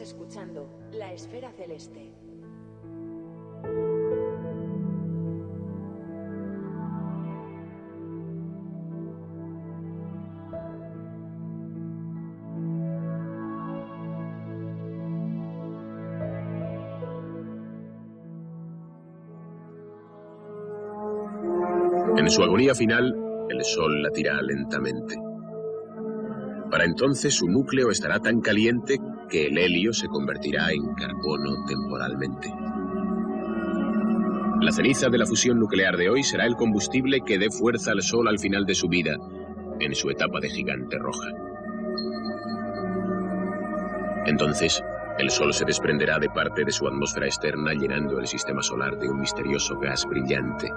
Escuchando La Esfera Celeste. En su agonía final, el Sol latirá lentamente. Para entonces su núcleo estará tan caliente que el helio se convertirá en carbono temporalmente. La ceniza de la fusión nuclear de hoy será el combustible que dé fuerza al Sol al final de su vida, en su etapa de gigante roja. Entonces, el Sol se desprenderá de parte de su atmósfera externa llenando el sistema solar de un misterioso gas brillante,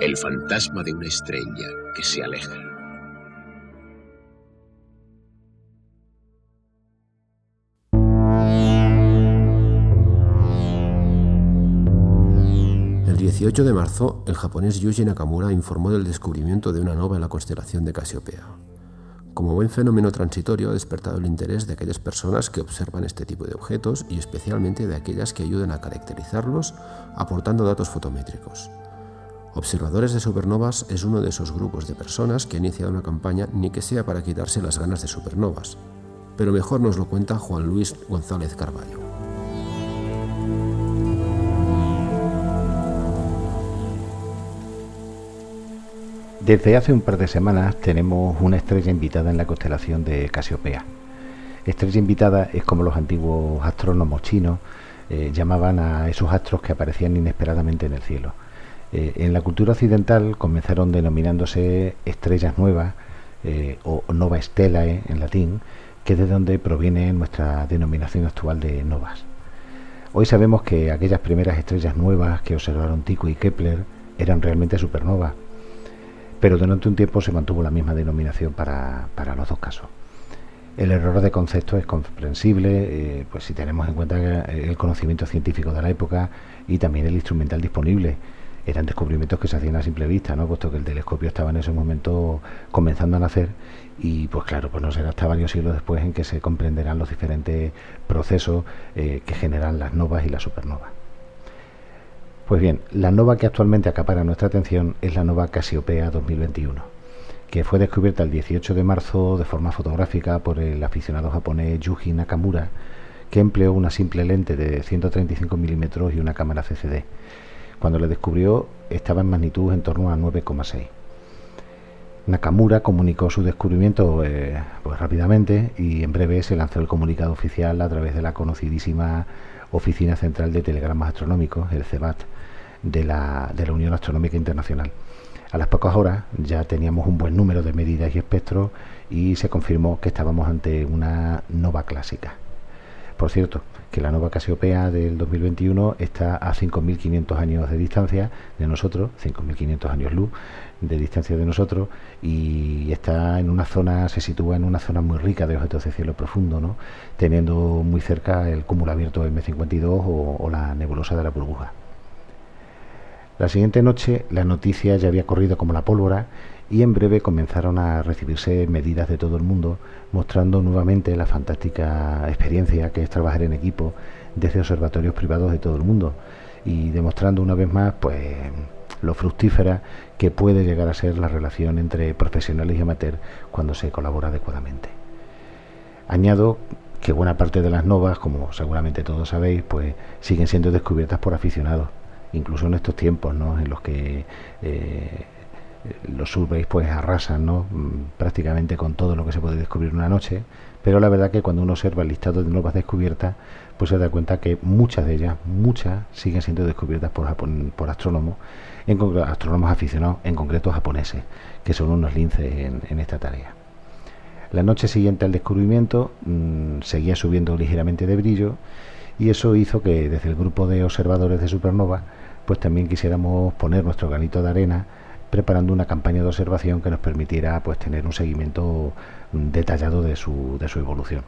el fantasma de una estrella que se aleja. 18 de marzo, el japonés Yuji Nakamura informó del descubrimiento de una nova en la constelación de Casiopea. Como buen fenómeno transitorio ha despertado el interés de aquellas personas que observan este tipo de objetos y especialmente de aquellas que ayudan a caracterizarlos aportando datos fotométricos. Observadores de supernovas es uno de esos grupos de personas que ha iniciado una campaña ni que sea para quitarse las ganas de supernovas, pero mejor nos lo cuenta Juan Luis González Carballo. Desde hace un par de semanas tenemos una estrella invitada en la constelación de Casiopea. Estrella invitada es como los antiguos astrónomos chinos eh, llamaban a esos astros que aparecían inesperadamente en el cielo. Eh, en la cultura occidental comenzaron denominándose estrellas nuevas eh, o nova stellae en latín, que es de donde proviene nuestra denominación actual de novas. Hoy sabemos que aquellas primeras estrellas nuevas que observaron Tycho y Kepler eran realmente supernovas, pero durante un tiempo se mantuvo la misma denominación para, para los dos casos. El error de concepto es comprensible, eh, pues si tenemos en cuenta el conocimiento científico de la época y también el instrumental disponible eran descubrimientos que se hacían a simple vista, ¿no? puesto que el telescopio estaba en ese momento comenzando a nacer y pues claro, pues no será hasta varios siglos después en que se comprenderán los diferentes procesos eh, que generan las novas y las supernovas. Pues bien, la nova que actualmente acapara nuestra atención es la nova Casiopea 2021, que fue descubierta el 18 de marzo de forma fotográfica por el aficionado japonés Yuji Nakamura, que empleó una simple lente de 135 milímetros y una cámara CCD cuando le descubrió estaba en magnitud en torno a 9,6. Nakamura comunicó su descubrimiento eh, pues rápidamente y en breve se lanzó el comunicado oficial a través de la conocidísima Oficina Central de Telegramas Astronómicos, el CEBAT, de la, de la Unión Astronómica Internacional. A las pocas horas ya teníamos un buen número de medidas y espectros y se confirmó que estábamos ante una nova clásica. Por cierto, que la nueva Casiopea del 2021 está a 5.500 años de distancia de nosotros, 5.500 años luz de distancia de nosotros y está en una zona, se sitúa en una zona muy rica de objetos de cielo profundo, ¿no? teniendo muy cerca el cúmulo abierto M52 o, o la nebulosa de la burbuja. La siguiente noche la noticia ya había corrido como la pólvora y en breve comenzaron a recibirse medidas de todo el mundo, mostrando nuevamente la fantástica experiencia que es trabajar en equipo desde observatorios privados de todo el mundo y demostrando una vez más pues lo fructífera que puede llegar a ser la relación entre profesionales y amateurs cuando se colabora adecuadamente. Añado que buena parte de las novas, como seguramente todos sabéis, pues siguen siendo descubiertas por aficionados, incluso en estos tiempos, ¿no? en los que eh, los surveys pues arrasan ¿no? Mm, prácticamente con todo lo que se puede descubrir una noche, pero la verdad que cuando uno observa el listado de novas descubiertas, pues se da cuenta que muchas de ellas, muchas, siguen siendo descubiertas por, por astrónomos, en astrónomos aficionados, en concreto japoneses, que son unos linces en, esta tarea. La noche siguiente al descubrimiento mmm, seguía subiendo ligeramente de brillo y eso hizo que desde el grupo de observadores de supernova pues también quisiéramos poner nuestro granito de arena preparando una campaña de observación que nos permitiera pues, tener un seguimiento detallado de su, evolución.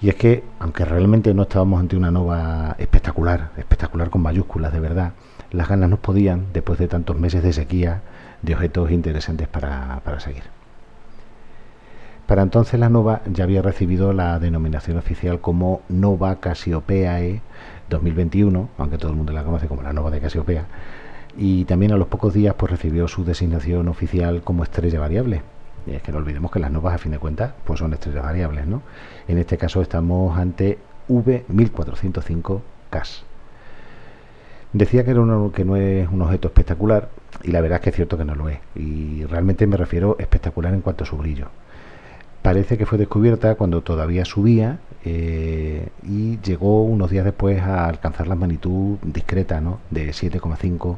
Y es que, aunque realmente no estábamos ante una nova espectacular, espectacular con mayúsculas de verdad, las ganas nos podían, después de tantos meses de sequía, de objetos interesantes para, para seguir. Para entonces la nova ya había recibido la denominación oficial como Nova Cassiopeiae 2021, aunque todo el mundo la conoce como la nova de Casiopea, y también a los pocos días pues recibió su designación oficial como estrella variable. Y es que no olvidemos que las novas a fin de cuentas pues son estrellas variables, ¿no? En este caso estamos ante V1405 CAS. Decía que, era uno, que no es un objeto espectacular y la verdad es que es cierto que no lo es. Y realmente me refiero espectacular en cuanto a su brillo parece que fue descubierta cuando todavía subía eh, y llegó unos días después a alcanzar la magnitud discreta ¿no? de 7,5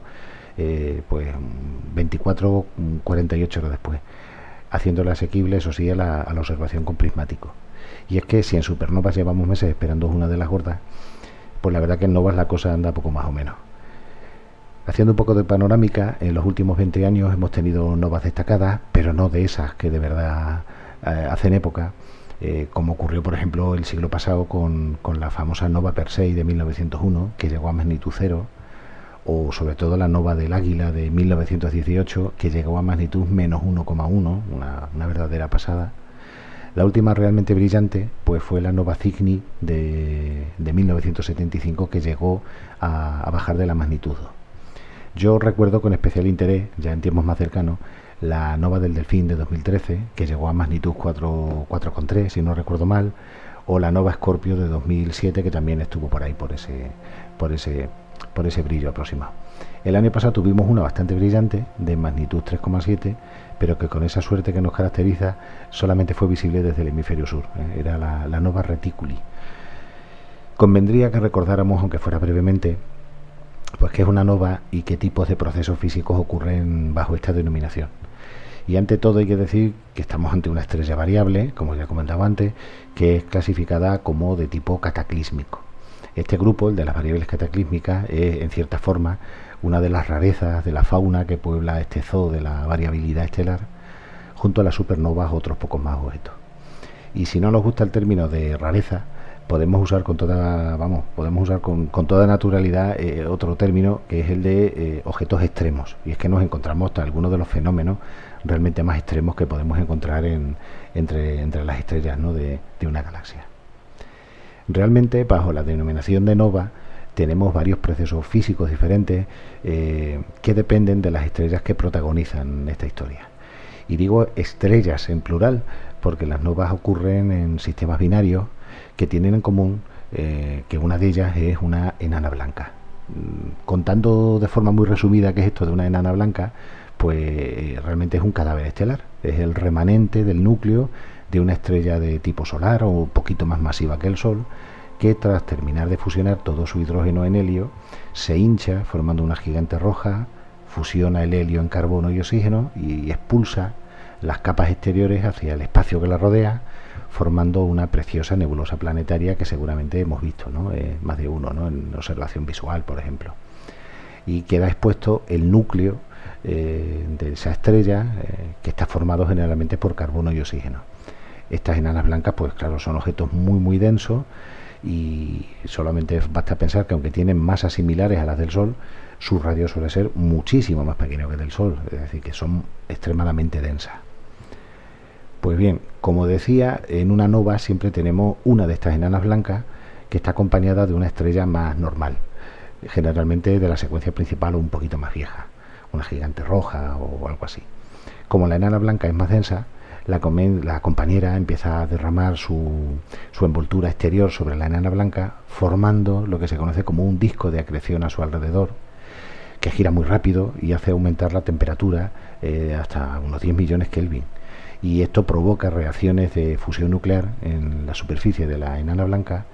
eh, pues 24 48 horas después haciéndola asequible eso sí a la, observación con prismático y es que si en supernovas llevamos meses esperando una de las gordas pues la verdad que en novas la cosa anda poco más o menos Haciendo un poco de panorámica, en los últimos 20 años hemos tenido novas destacadas, pero no de esas que de verdad eh, hacen época, eh, como ocurrió por ejemplo el siglo pasado con, la famosa Nova Persei de 1901, que llegó a magnitud cero, o sobre todo la Nova del Águila de 1918, que llegó a magnitud menos 1,1, una, una verdadera pasada. La última realmente brillante pues fue la Nova Cygni de, de 1975 que llegó a, a, bajar de la magnitud. Yo recuerdo con especial interés, ya en tiempos más cercanos, la Nova del Delfín de 2013, que llegó a magnitud 4,3, si no recuerdo mal, o la Nova Scorpio de 2007, que también estuvo por ahí, por ese, por ese, por ese brillo aproximado. El año pasado tuvimos una bastante brillante, de magnitud 3,7, pero que con esa suerte que nos caracteriza solamente fue visible desde el hemisferio sur. ¿eh? Era la, la Nova Reticuli. Convendría que recordáramos, aunque fuera brevemente, pues qué es una nova y qué tipos de procesos físicos ocurren bajo esta denominación. Y ante todo hay que decir que estamos ante una estrella variable, como ya comentaba antes, que es clasificada como de tipo cataclísmico. Este grupo, el de las variables cataclísmicas, es en cierta forma una de las rarezas de la fauna que puebla este zoo de la variabilidad estelar, junto a las supernovas otros pocos más objetos. Y si no nos gusta el término de rareza, podemos usar con toda vamos podemos usar con, toda naturalidad eh, otro término que es el de eh, objetos extremos y es que nos encontramos hasta algunos de los fenómenos realmente más extremos que podemos encontrar en, entre, entre las estrellas ¿no? de, una galaxia. Realmente, bajo la denominación de nova, tenemos varios procesos físicos diferentes eh, que dependen de las estrellas que protagonizan esta historia. Y digo estrellas en plural, porque las novas ocurren en sistemas binarios que tienen en común eh, que una de ellas es una enana blanca. Mm, contando de forma muy resumida qué es esto de una enana blanca, pues eh, realmente es un cadáver estelar, es el remanente del núcleo de una estrella de tipo solar o un poquito más masiva que el Sol, que tras terminar de fusionar todo su hidrógeno en helio, se hincha formando una gigante roja, fusiona el helio en carbono y oxígeno y expulsa las capas exteriores hacia el espacio que la rodea, formando una preciosa nebulosa planetaria que seguramente hemos visto, ¿no? Eh, más de uno, ¿no? en observación visual, por ejemplo. Y queda expuesto el núcleo eh, de esa estrella eh, que está formado generalmente por carbono y oxígeno. Estas enanas blancas, pues claro, son objetos muy muy densos y solamente basta pensar que aunque tienen masas similares a las del Sol, su radio suele ser muchísimo más pequeño que el del Sol, es decir, que son extremadamente densas. Pues bien, como decía, en una nova siempre tenemos una de estas enanas blancas que está acompañada de una estrella más normal, generalmente de la secuencia principal o un poquito más vieja una gigante roja o algo así. Como la enana blanca es más densa, la, compañera empieza a derramar su, su, envoltura exterior sobre la enana blanca, formando lo que se conoce como un disco de acreción a su alrededor, que gira muy rápido y hace aumentar la temperatura eh, hasta unos 10 millones Kelvin. Y esto provoca reacciones de fusión nuclear en la superficie de la enana blanca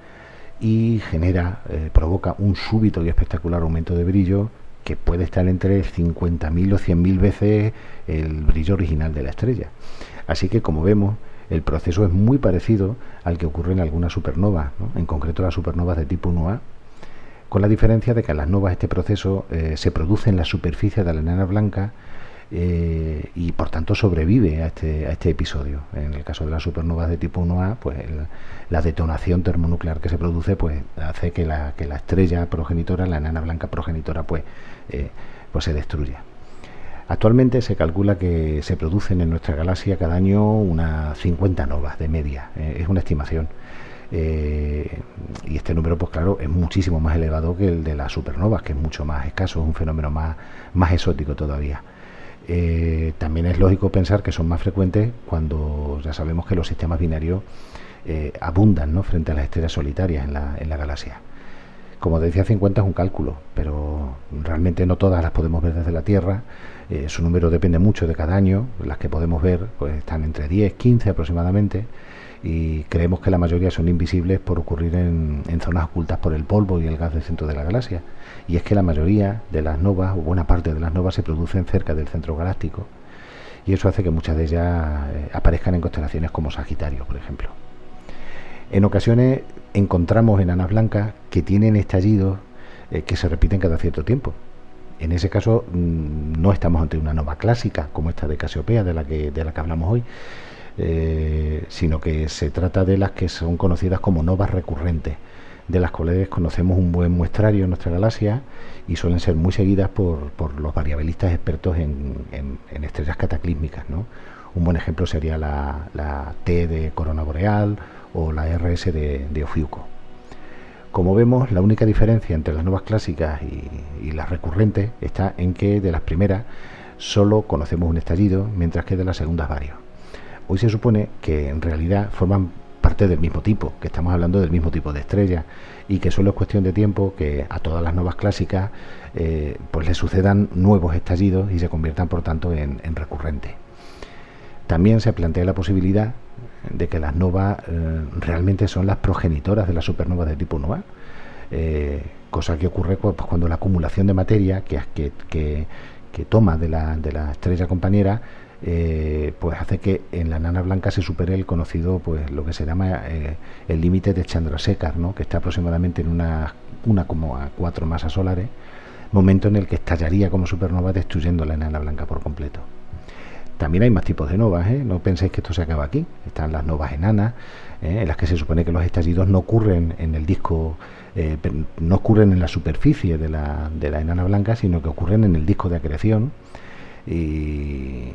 y genera, eh, provoca un súbito y espectacular aumento de brillo que puede estar entre 50.000 o 100.000 veces el brillo original de la estrella. Así que como vemos, el proceso es muy parecido al que ocurre en algunas supernovas, en concreto las supernovas de tipo 1A, con la diferencia de que en las novas este proceso eh, se produce en la superficie de la enana blanca eh, y por tanto sobrevive a este, a este episodio. En el caso de las supernovas de tipo 1A, pues la detonación termonuclear que se produce pues hace que la, que la estrella progenitora, la enana blanca progenitora, pues, eh, pues se destruya. Actualmente se calcula que se producen en nuestra galaxia cada año unas 50 novas de media, eh, es una estimación. Eh, y este número, pues claro, es muchísimo más elevado que el de las supernovas, que es mucho más escaso, es un fenómeno más, más exótico todavía. También es lógico pensar que son más frecuentes cuando ya sabemos que los sistemas binarios abundan ¿no? frente a las estrellas solitarias en la, en la galaxia. Como decía, 50 es un cálculo, pero realmente no todas las podemos ver desde la Tierra eh, su número depende mucho de cada año, las que podemos ver pues están entre 10, 15 aproximadamente y creemos que la mayoría son invisibles por ocurrir en, zonas ocultas por el polvo y el gas del centro de la galaxia. Y es que la mayoría de las novas, o buena parte de las novas, se producen cerca del centro galáctico y eso hace que muchas de ellas eh, aparezcan en constelaciones como Sagitario, por ejemplo. En ocasiones encontramos enanas blancas que tienen estallidos eh, que se repiten cada cierto tiempo. En ese caso mm, no estamos ante una nova clásica como esta de Casiopea de la que, de la que hablamos hoy, eh, sino que se trata de las que son conocidas como novas recurrentes, de las cuales conocemos un buen muestrario en nuestra galaxia y suelen ser muy seguidas por, los variabilistas expertos en, estrellas cataclísmicas. Un buen ejemplo sería la, T de Corona Boreal o la RS de, de Ofiuco. Como vemos, la única diferencia entre las nuevas clásicas y, las recurrentes está en que de las primeras solo conocemos un estallido, mientras que de las segundas varios. Hoy se supone que en realidad forman parte del mismo tipo, que estamos hablando del mismo tipo de estrella y que solo es cuestión de tiempo que a todas las nuevas clásicas eh, pues le sucedan nuevos estallidos y se conviertan por tanto en, en recurrentes. También se plantea la posibilidad de que las novas eh, realmente son las progenitoras de las supernovas de tipo nova, eh, cosa que ocurre pues, cuando la acumulación de materia que, toma de la, de la, estrella compañera eh, pues hace que en la nana blanca se supere el conocido pues lo que se llama el límite de Chandrasekhar, ¿no? que está aproximadamente en una, una como a cuatro masas solares, momento en el que estallaría como supernova destruyendo la enana blanca por completo. También hay más tipos de novas, ¿eh? no penséis que esto se acaba aquí. Están las novas enanas, ¿eh? en las que se supone que los estallidos no ocurren en el disco, eh, no ocurren en la superficie de la, de la enana blanca, sino que ocurren en el disco de acreción. Y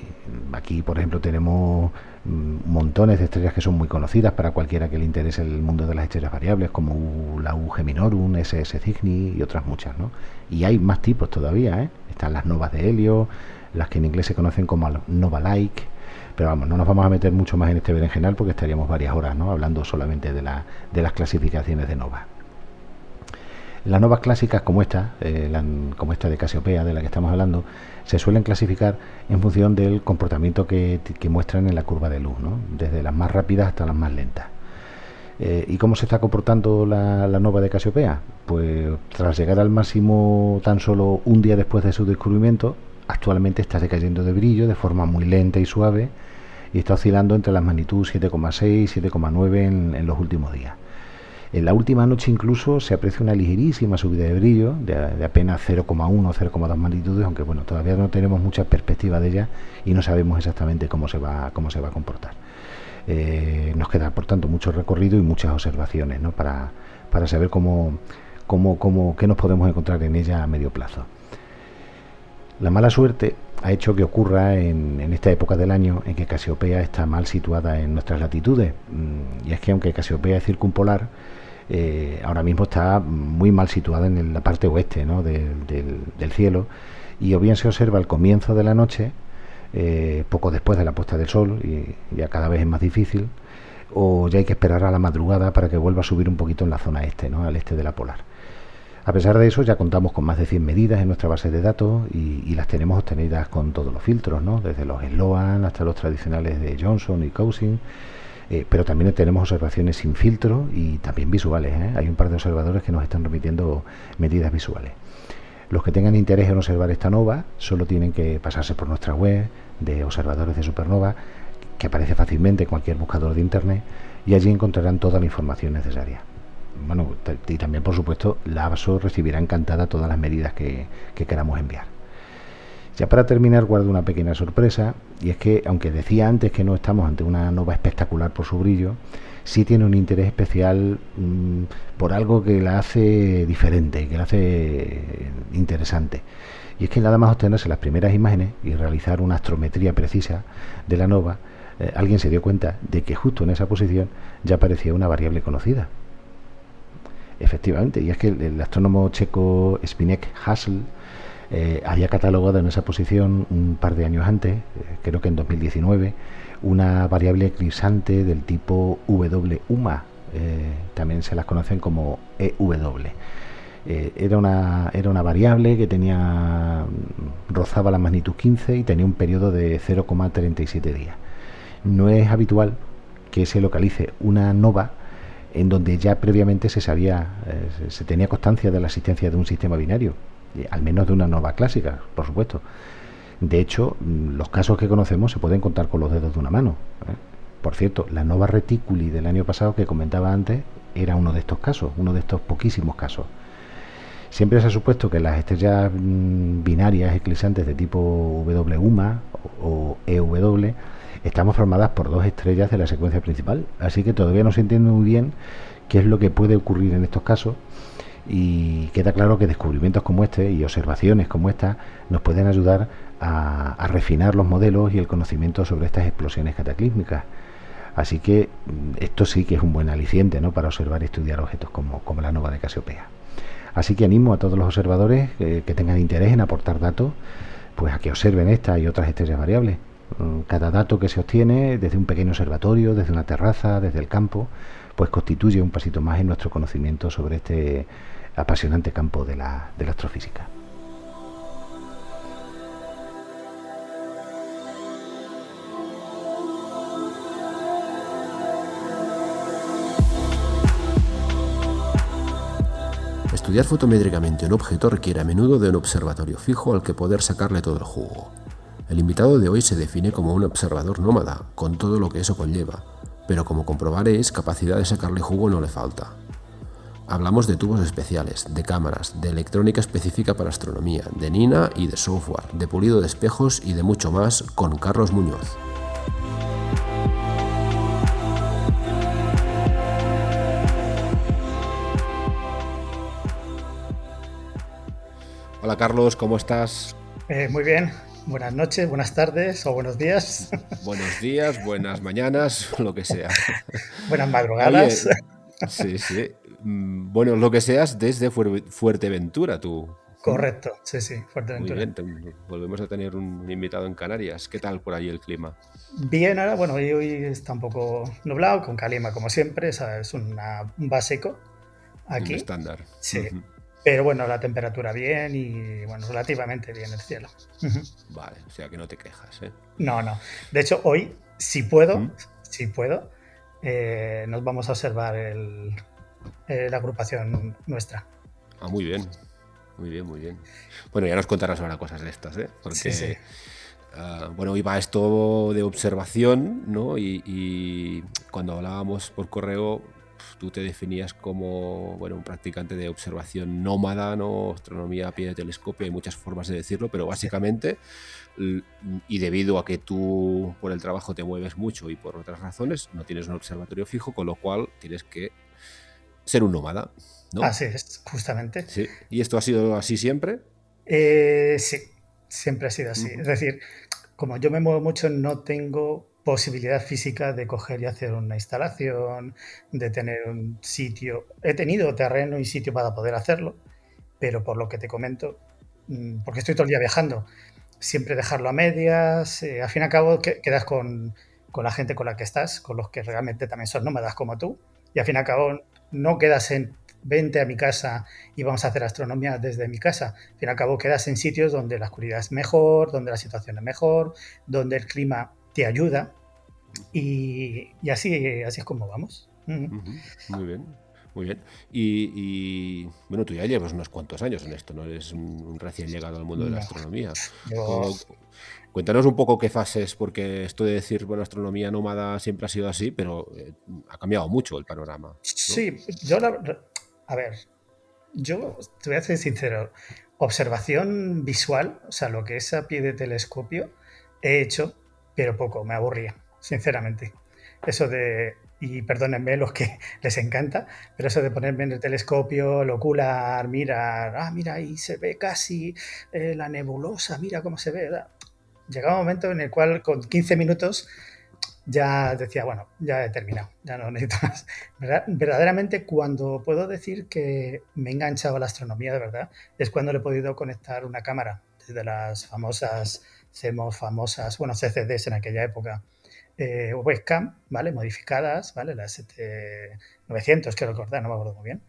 aquí, por ejemplo, tenemos mm, montones de estrellas que son muy conocidas para cualquiera que le interese el mundo de las estrellas variables, como la UG Minorum, SS Cygni y otras muchas. ¿no? Y hay más tipos todavía, están las novas de helio, las que en inglés se conocen como Nova Like. Pero vamos, no nos vamos a meter mucho más en este berenjenal porque estaríamos varias horas ¿no? hablando solamente de, la, de las clasificaciones de nova. Las novas clásicas como esta, eh, como esta de Casiopea, de la que estamos hablando, se suelen clasificar en función del comportamiento que, muestran en la curva de luz, ¿no? desde las más rápidas hasta las más lentas. Eh, ¿Y cómo se está comportando la, la, nova de Casiopea? Pues tras llegar al máximo tan solo un día después de su descubrimiento, actualmente está decayendo de brillo de forma muy lenta y suave y está oscilando entre las magnitudes 7,6 y 7,9 en, los últimos días. En la última noche incluso se aprecia una ligerísima subida de brillo de, apenas 0,1 o 0,2 magnitudes, aunque bueno, todavía no tenemos mucha perspectiva de ella y no sabemos exactamente cómo se va, cómo se va a comportar. Eh, nos queda, por tanto, mucho recorrido y muchas observaciones ¿no? para, para saber cómo, cómo, cómo, qué nos podemos encontrar en ella a medio plazo. La mala suerte ha hecho que ocurra en, esta época del año en que Casiopea está mal situada en nuestras latitudes. Mm, y es que aunque Casiopea es circumpolar, eh, ahora mismo está muy mal situada en la parte oeste del, cielo y o bien se observa al comienzo de la noche, eh, poco después de la puesta del sol, y ya cada vez es más difícil, o ya hay que esperar a la madrugada para que vuelva a subir un poquito en la zona este, ¿no? al este de la polar. A pesar de eso, ya contamos con más de 100 medidas en nuestra base de datos y, las tenemos obtenidas con todos los filtros, ¿no? desde los Sloan hasta los tradicionales de Johnson y Cousin. Eh, pero también tenemos observaciones sin filtro y también visuales. ¿eh? Hay un par de observadores que nos están remitiendo medidas visuales. Los que tengan interés en observar esta nova solo tienen que pasarse por nuestra web de observadores de supernova, que aparece fácilmente en cualquier buscador de internet, y allí encontrarán toda la información necesaria bueno, y también por supuesto la ABSO recibirá encantada todas las medidas que, queramos enviar. Ya para terminar, guardo una pequeña sorpresa, y es que, aunque decía antes que no estamos ante una nova espectacular por su brillo, sí tiene un interés especial mm, por algo que la hace diferente, que la hace interesante. Y es que nada más obtenerse las primeras imágenes y realizar una astrometría precisa de la nova, eh, alguien se dio cuenta de que justo en esa posición ya aparecía una variable conocida. Efectivamente, y es que el, astrónomo checo Spinek Hassel eh, había catalogado en esa posición un par de años antes, eh, creo que en 2019, una variable eclipsante del tipo WUMA, también se las conocen como EW. era, una, era una variable que tenía rozaba la magnitud 15 y tenía un periodo de 0,37 días no es habitual que se localice una nova en donde ya previamente se sabía, eh, se tenía constancia de la existencia de un sistema binario, al menos de una nova clásica, por supuesto. De hecho, mm, los casos que conocemos se pueden contar con los dedos de una mano. ¿eh? Por cierto, la nova reticuli del año pasado que comentaba antes era uno de estos casos, uno de estos poquísimos casos. Siempre se ha supuesto que las estrellas mm, binarias eclipsantes de tipo WUMA o EW estamos formadas por dos estrellas de la secuencia principal, así que todavía no se entiende muy bien qué es lo que puede ocurrir en estos casos y queda claro que descubrimientos como este y observaciones como esta nos pueden ayudar a, refinar los modelos y el conocimiento sobre estas explosiones cataclísmicas. Así que mm, esto sí que es un buen aliciente ¿no? para observar y estudiar objetos como, como la nova de Casiopea. Así que animo a todos los observadores que tengan interés en aportar datos, pues a que observen esta y otras estrellas variables. Mm, cada dato que se obtiene desde un pequeño observatorio, desde una terraza, desde el campo, pues constituye un pasito más en nuestro conocimiento sobre este apasionante campo de la, astrofísica. Estudiar fotométricamente un objeto requiere a menudo de un observatorio fijo al que poder sacarle todo el jugo. El invitado de hoy se define como un observador nómada, con todo lo que eso conlleva, pero como comprobaréis, capacidad de sacarle jugo no le falta. Hablamos de tubos especiales, de cámaras, de electrónica específica para astronomía, de NINA y de software, de pulido de espejos y de mucho más con Carlos Muñoz. Hola Carlos, ¿cómo estás? Eh, muy bien, buenas noches, buenas tardes o buenos días. Buenos días, buenas mañanas, lo que sea. Buenas madrugadas. sí, sí. Mm, bueno, lo que seas desde Fuerteventura, tú. Correcto, sí, sí, Fuerteventura. Muy bien, volvemos a tener un invitado en Canarias. ¿Qué tal por ahí el clima? Bien, ahora, bueno, hoy está un poco nublado, con calima como siempre, es un básico aquí. Un estándar. Sí. Pero bueno, la temperatura bien y bueno, relativamente bien el cielo. Vale, o sea que no te quejas, ¿eh? No, no. De hecho, hoy, si puedo, si puedo, eh, nos vamos a observar el, eh, la agrupación nuestra. Ah, muy bien. Muy bien, muy bien. Bueno, ya nos contarás ahora cosas de estas, ¿eh? Porque, sí, sí. Uh, bueno, iba esto de observación, ¿no? Y, y, cuando hablábamos por correo, tú te definías como bueno, un practicante de observación nómada, ¿no? astronomía a pie de telescopio, hay muchas formas de decirlo, pero básicamente, y debido a que tú por el trabajo te mueves mucho y por otras razones, no tienes un observatorio fijo, con lo cual tienes que ser un nómada. ¿no? Así es, justamente. Sí. ¿Y esto ha sido así siempre? Eh, sí, siempre ha sido así. Es decir, como yo me muevo mucho, no tengo posibilidad física de coger y hacer una instalación, de tener un sitio. He tenido terreno y sitio para poder hacerlo, pero por lo que te comento, mm, porque estoy todo el día viajando, siempre dejarlo a medias, eh, al fin y al cabo quedas con, con, la gente con la que estás, con los que realmente también son nómadas como tú, y al fin y al cabo no quedas en vente a mi casa y vamos a hacer astronomía desde mi casa. Al fin y al cabo quedas en sitios donde la oscuridad es mejor, donde la situación es mejor, donde el clima te ayuda. Y, así, así es como vamos. Muy bien. Muy bien. Y, bueno, tú ya llevas unos cuantos años en esto, ¿no? Eres un, recién llegado al mundo de la astronomía. Cuéntanos un poco qué fases, porque esto de decir, bueno, astronomía nómada siempre ha sido así, pero eh, ha cambiado mucho el panorama. Sí, yo la, a ver, yo te voy a ser sincero, observación visual, o sea, lo que es a pie de telescopio, he hecho, pero poco, me aburría, sinceramente. Eso de, y perdónenme los que les encanta, pero eso de ponerme en el telescopio, el ocular, mirar, ah, mira, ahí se ve casi eh, la nebulosa, mira cómo se ve. Llegaba un momento en el cual con 15 minutos ya decía, bueno, ya he terminado, ya no necesito más. Verdaderamente, cuando puedo decir que me he enganchado a la astronomía de verdad, es cuando le he podido conectar una cámara, desde las famosas CMOS, famosas, bueno, CCDs en aquella época, eh, webcam, ¿vale? Modificadas, ¿vale? Las 900, quiero recordar, no me acuerdo muy bien.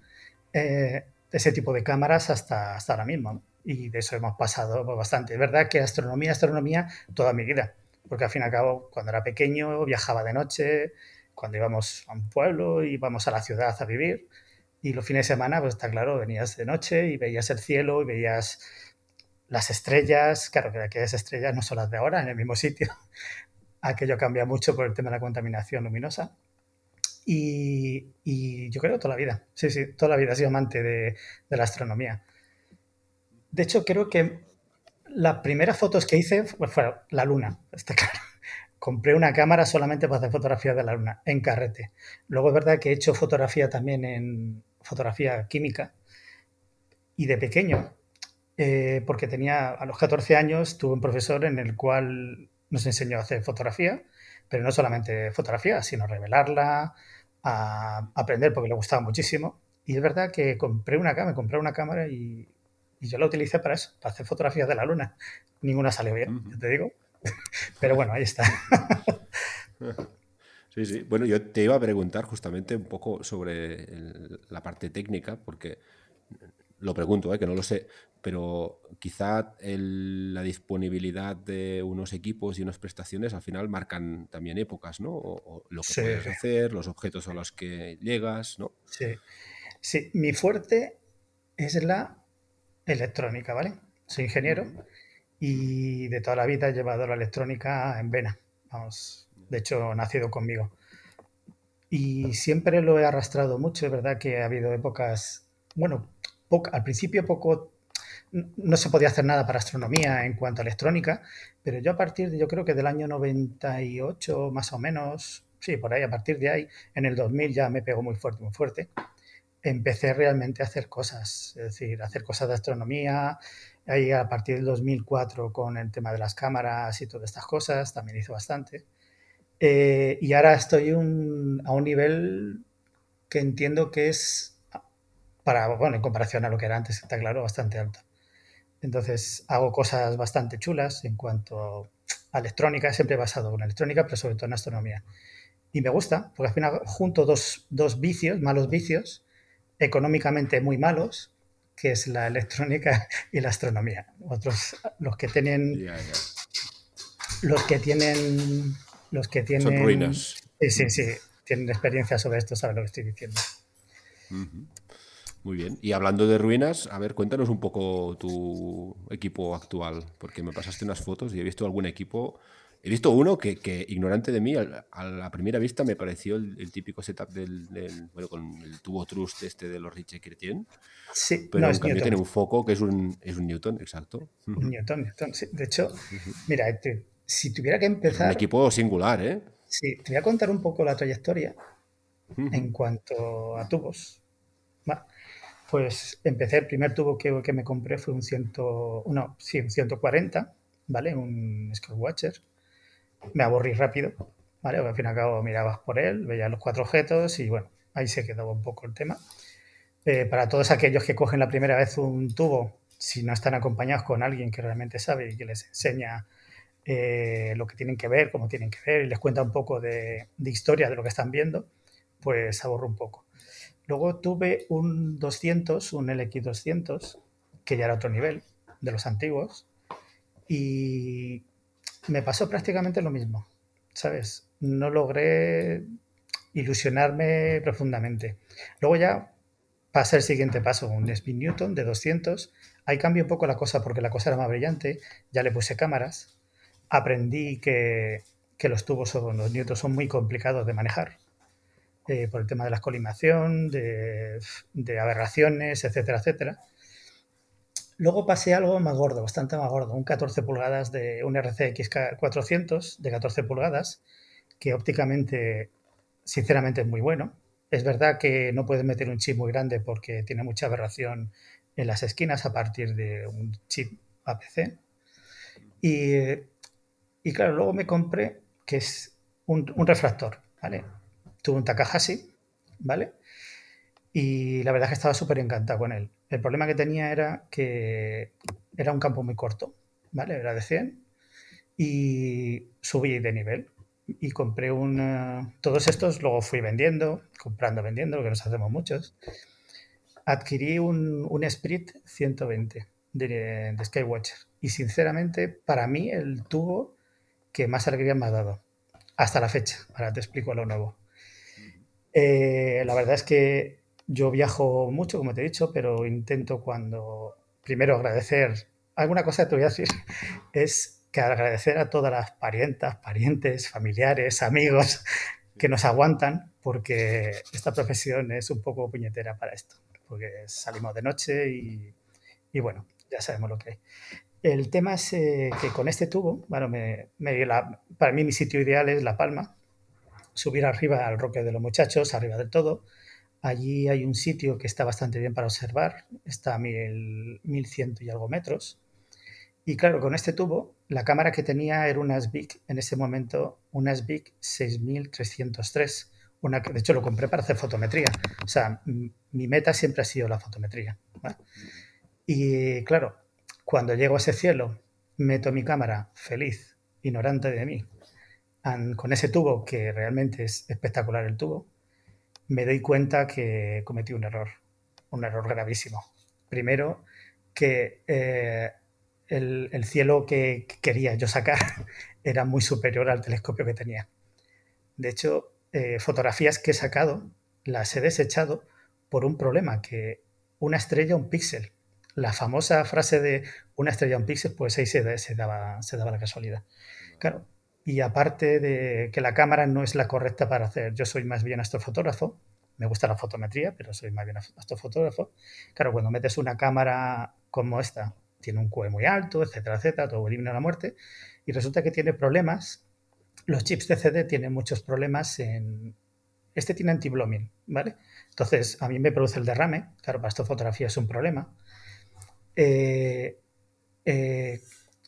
Eh, ese tipo de cámaras hasta, hasta ahora mismo, Y de eso hemos pasado bastante. Es verdad que astronomía, astronomía, toda mi vida porque al fin y al cabo, cuando era pequeño, viajaba de noche, cuando íbamos a un pueblo, íbamos a la ciudad a vivir, y los fines de semana, pues está claro, venías de noche y veías el cielo y veías las estrellas, claro que aquellas estrellas no son las de ahora, en el mismo sitio. Aquello cambia mucho por el tema de la contaminación luminosa. Y, y, yo creo toda la vida, sí, sí, toda la vida he sido amante de, de la astronomía. De hecho, creo que las primeras fotos que hice fue la luna, está claro. Compré una cámara solamente para hacer fotografías de la luna, en carrete. Luego es verdad que he hecho fotografía también en fotografía química. Y de pequeño, eh, porque tenía a los 14 años, tuve un profesor en el cual nos enseñó a hacer fotografía, pero no solamente fotografía, sino revelarla, a aprender porque le gustaba muchísimo. Y es verdad que compré una cámara, compré una cámara y y yo la utilicé para eso, para hacer fotografías de la luna. Ninguna salió bien, te digo. Pero bueno, ahí está. Sí, sí. Bueno, yo te iba a preguntar justamente un poco sobre la parte técnica, porque lo pregunto, ¿eh? que no lo sé, pero quizá la disponibilidad de unos equipos y unas prestaciones al final marcan también épocas, ¿no? O, lo que puedes hacer, los objetos a los que llegas, ¿no? Sí. Sí, mi fuerte es la electrónica, ¿vale? Soy ingeniero y de toda la vida he llevado la electrónica en vena. Vamos, de hecho, nacido conmigo. Y siempre lo he arrastrado mucho. Es verdad que ha habido épocas, bueno, al principio poco, no se podía hacer nada para astronomía en cuanto a electrónica, pero yo a partir de, yo creo que del año 98 más o menos, sí, por ahí, a partir de ahí, en el 2000 ya me pegó muy fuerte, muy fuerte empecé realmente a hacer cosas, es decir, hacer cosas de astronomía. Ahí a partir del 2004 con el tema de las cámaras y todas estas cosas, también hice bastante. Eh, y ahora estoy a un nivel que entiendo que es, para, bueno, en comparación a lo que era antes, está claro, bastante alto. Entonces hago cosas bastante chulas en cuanto a electrónica, siempre he basado en electrónica, pero sobre todo en astronomía. Y me gusta, porque al final junto dos, dos vicios, malos vicios, económicamente muy malos, que es la electrónica y la astronomía. Otros, los que tienen... Los que tienen... Los que tienen... Son ruinas. Sí, sí, sí. Tienen experiencia sobre esto, saben lo que estoy diciendo. Muy bien. Y hablando de ruinas, a ver, cuéntanos un poco tu equipo actual, porque me pasaste unas fotos y he visto algún equipo He visto uno que, ignorante de mí, a, la primera vista me pareció el, típico setup del, bueno, con el tubo trust este de los Richie Chrétien. Sí, pero no, tiene un foco que es un, es un Newton, exacto. Un Newton, Newton, sí. De hecho, mira, si tuviera que empezar... un equipo singular, ¿eh? Sí, te voy a contar un poco la trayectoria en cuanto a tubos. Pues empecé, el primer tubo que, me compré fue un, ciento, no, sí, un 140, ¿vale? Un Skywatcher me aburrí rápido, ¿vale? al fin y al cabo mirabas por él, veías los cuatro objetos y bueno, ahí se quedaba un poco el tema. Eh, para todos aquellos que cogen la primera vez un tubo, si no están acompañados con alguien que realmente sabe y que les enseña eh, lo que tienen que ver, cómo tienen que ver y les cuenta un poco de, de historia de lo que están viendo, pues aburro un poco. Luego tuve un 200, un LX200, que ya era otro nivel de los antiguos, y me pasó prácticamente lo mismo, ¿sabes? No logré ilusionarme profundamente. Luego ya pasa el siguiente paso, un Spin Newton de 200. Ahí cambió un poco la cosa porque la cosa era más brillante, ya le puse cámaras, aprendí que, que los tubos o los Newton son muy complicados de manejar. Eh, por el tema de la colimación, de, aberraciones, etcétera, etcétera. Luego pasé algo más gordo, bastante más gordo, un 14 pulgadas de un RCX 400 de 14 pulgadas, que ópticamente, sinceramente, es muy bueno. Es verdad que no puedes meter un chip muy grande porque tiene mucha aberración en las esquinas a partir de un chip APC. Y, y claro, luego me compré, que es un, un refractor, ¿vale? Tuve un Takahashi, ¿vale? Y la verdad es que estaba súper encantado con él. El problema que tenía era que era un campo muy corto, ¿vale? Era de 100 y subí de nivel. Y compré un... Todos estos luego fui vendiendo, comprando, vendiendo, lo que nos hacemos muchos. Adquirí un, un Sprint 120 de, de Skywatcher. Y sinceramente, para mí, el tubo que más alegría me ha dado. Hasta la fecha. Ahora te explico lo nuevo. Eh, la verdad es que yo viajo mucho, como te he dicho, pero intento cuando, primero agradecer, alguna cosa que te voy a decir, es que agradecer a todas las parientas, parientes, familiares, amigos que nos aguantan, porque esta profesión es un poco puñetera para esto, porque salimos de noche y, y bueno, ya sabemos lo que hay. El tema es eh, que con este tubo, bueno, me, me la, para mí mi sitio ideal es La Palma, subir arriba al Roque de los Muchachos, arriba del todo, Allí hay un sitio que está bastante bien para observar, está a 1100 y algo metros. Y claro, con este tubo, la cámara que tenía era una SBIC, en ese momento una SBIC 6303, una que de hecho lo compré para hacer fotometría. O sea, mi meta siempre ha sido la fotometría. Y claro, cuando llego a ese cielo, meto mi cámara feliz, ignorante de mí, con ese tubo, que realmente es espectacular el tubo, me doy cuenta que cometí un error, un error gravísimo. Primero, que eh, el, el, cielo que quería yo sacar era muy superior al telescopio que tenía. De hecho, eh, fotografías que he sacado las he desechado por un problema, que una estrella, un píxel. La famosa frase de una estrella, un píxel, pues ahí se, se, daba, se daba la casualidad. Claro, y aparte de que la cámara no es la correcta para hacer, yo soy más bien astrofotógrafo, me gusta la fotometría, pero soy más bien astrofotógrafo. Claro, cuando metes una cámara como esta, tiene un QE muy alto, etcétera, etcétera, todo elimina la muerte, y resulta que tiene problemas. Los chips TCD tienen muchos problemas en... Este tiene anti-blooming, ¿vale? Entonces, a mí me produce el derrame, claro, para astrofotografía es un problema. Eh, eh,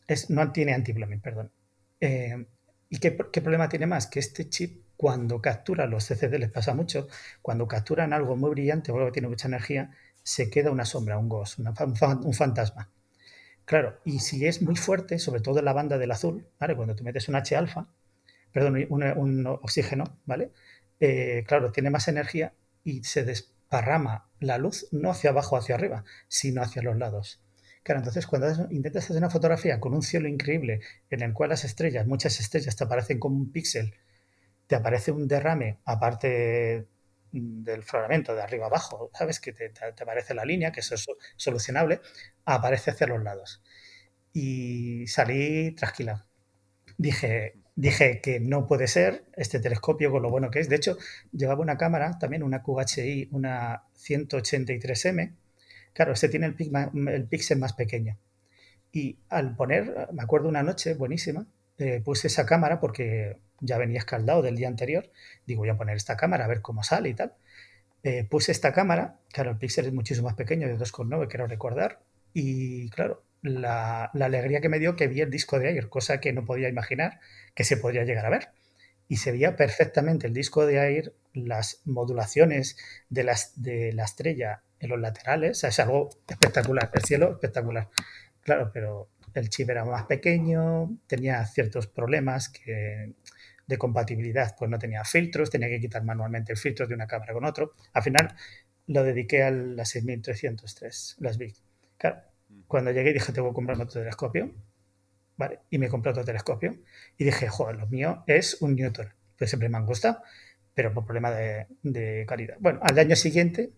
es, no tiene anti-blooming, perdón. Eh, ¿Y qué, problema tiene más? Que este chip, cuando captura los CCD, les pasa mucho, cuando capturan algo muy brillante o algo que tiene mucha energía, se queda una sombra, un ghost, un fantasma. Claro, y si es muy fuerte, sobre todo en la banda del azul, ¿vale? Cuando tú metes un H alfa, perdón, un, un oxígeno, ¿vale? Eh, claro, tiene más energía y se desparrama la luz no hacia abajo, hacia arriba, sino hacia los lados. Claro, entonces cuando intentas hacer una fotografía con un cielo increíble en el cual las estrellas, muchas estrellas te aparecen como un píxel, te aparece un derrame aparte del floramiento de arriba abajo, ¿sabes? Que te, te, aparece la línea, que eso es solucionable, aparece hacia los lados. Y salí tranquila. Dije, dije que no puede ser este telescopio con lo bueno que es. De hecho, llevaba una cámara, también una QHI, una 183M, Claro, este tiene el, el píxel más pequeño. Y al poner, me acuerdo una noche buenísima, eh, puse esa cámara porque ya venía escaldado del día anterior. Digo, voy a poner esta cámara a ver cómo sale y tal. Eh, puse esta cámara, claro, el píxel es muchísimo más pequeño, de 2,9, quiero recordar. Y claro, la, alegría que me dio que vi el disco de aire, cosa que no podía imaginar que se podría llegar a ver. Y se veía perfectamente el disco de aire, las modulaciones de, las, de la estrella en los laterales, o sea, es algo espectacular, el cielo espectacular. Claro, pero el chip era más pequeño, tenía ciertos problemas que de compatibilidad, pues no tenía filtros, tenía que quitar manualmente el filtro de una cámara con otro. Al final lo dediqué a la 6303, las Big. Claro, cuando llegué dije, tengo que comprarme otro telescopio, ¿vale? Y me compré otro telescopio y dije, joder, lo mío es un Newton, pues siempre me han gustado, pero por problema de, de calidad. Bueno, al año siguiente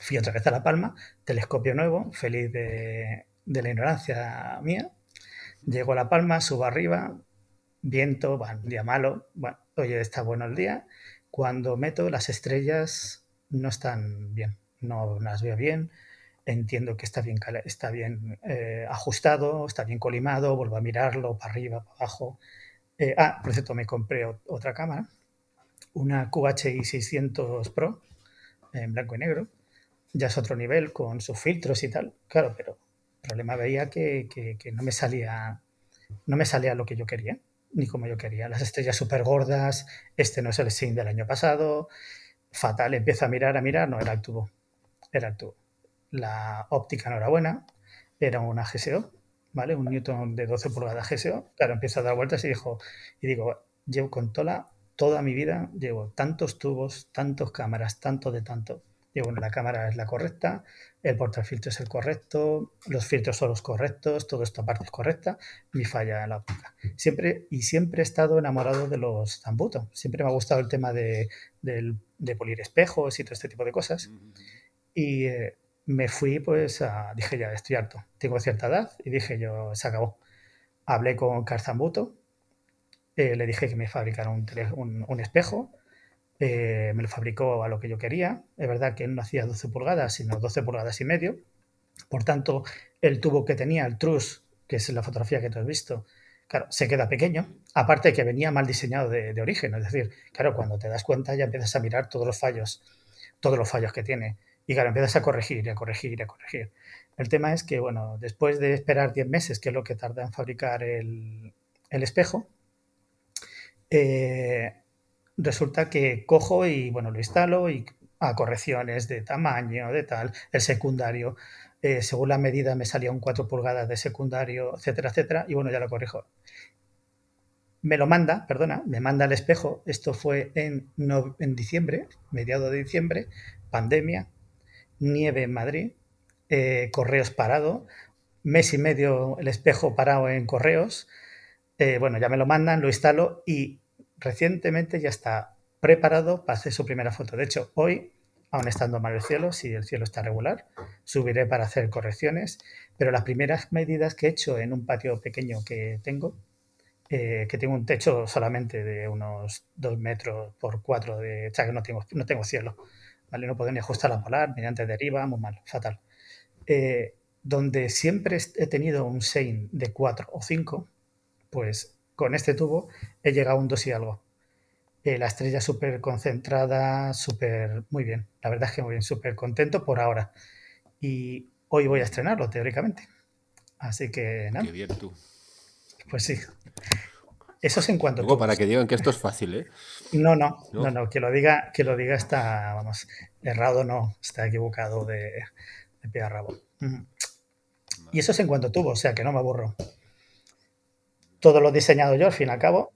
Fui otra vez a La Palma, telescopio nuevo, feliz de, la ignorancia mía. Llego a La Palma, subo arriba, viento, bueno, un día malo, bueno, oye, está bueno el día. cuando meto las estrellas no están bien, no las veo bien, entiendo que está bien, está bien eh, ajustado, está bien colimado, vuelvo a mirarlo para arriba, para abajo. Eh, ah, por cierto, me compré otra cámara, una QHI 600 Pro en blanco y negro. Ya es otro nivel con sus filtros y tal, claro, pero el problema veía que, que, no me salía no me salía lo que yo quería, ni como yo quería. Las estrellas súper gordas, este no es el SIM del año pasado, fatal, empiezo a mirar, a mirar, no, era el tubo, era el tubo la óptica no era buena, era una GSO, ¿vale? Un Newton de 12 pulgadas GSO. Claro, empiezo a dar vueltas y, dijo, y digo, llevo con toda, toda mi vida, llevo tantos tubos, tantos cámaras, tanto de tanto. Digo, bueno, la cámara es la correcta, el portafiltro es el correcto, los filtros son los correctos, todo esta parte es correcta, mi falla en la óptica. Siempre, y siempre he estado enamorado de los Zambuto. Siempre me ha gustado el tema de, de, pulir espejos y todo este tipo de cosas. Y eh, me fui, pues, a, dije ya, estoy harto, tengo cierta edad y dije yo, se acabó. Hablé con Carzambuto, eh, le dije que me fabricara un, un, espejo, eh, me lo fabricó a lo que yo quería. Es verdad que él no hacía 12 pulgadas, sino 12 pulgadas y medio. Por tanto, el tubo que tenía, el trus, que es la fotografía que tú has visto, claro, se queda pequeño. Aparte que venía mal diseñado de, origen. Es decir, claro, cuando te das cuenta ya empiezas a mirar todos los fallos, todos los fallos que tiene y claro, empiezas a corregir y a corregir y a corregir. El tema es que, bueno, después de esperar 10 meses, que es lo que tarda en fabricar el, espejo, eh, resulta que cojo y, bueno, lo instalo y a correcciones de tamaño, de tal, el secundario, eh, según la medida me salía un 4 pulgadas de secundario, etcétera, etcétera, y bueno, ya lo corrijo. Me lo manda, perdona, me manda el espejo, esto fue en, en diciembre, mediado de diciembre, pandemia, nieve en Madrid, eh, correos parado, mes y medio el espejo parado en correos. Eh, bueno, ya me lo mandan, lo instalo y recientemente ya está preparado para hacer su primera foto. De hecho, hoy, aún estando mal el cielo, si el cielo está regular, subiré para hacer correcciones. Pero las primeras medidas que he hecho en un patio pequeño que tengo, eh, que tengo un techo solamente de unos 2 metros por 4, de, o sea que no tengo, no tengo cielo. No puedo ni ajustar la polar, mediante deriva, muy mal, fatal. Eh, donde siempre he tenido un Sein de 4 o 5, pues con este tubo he llegado a un 2 y algo. Eh, la estrella súper concentrada, súper muy bien. La verdad es que muy bien, súper contento por ahora. Y hoy voy a estrenarlo, teóricamente. Así que nada. Qué bien tú. Pues sí. Eso es en cuanto Luego, para que digan que esto es fácil, ¿eh? No, no, no, no, que lo diga, que lo diga está, vamos, errado no, está equivocado de, de pie a rabo. Y eso es en cuanto tuvo, o sea que no me aburro. Todo lo he diseñado yo, al fin y al cabo,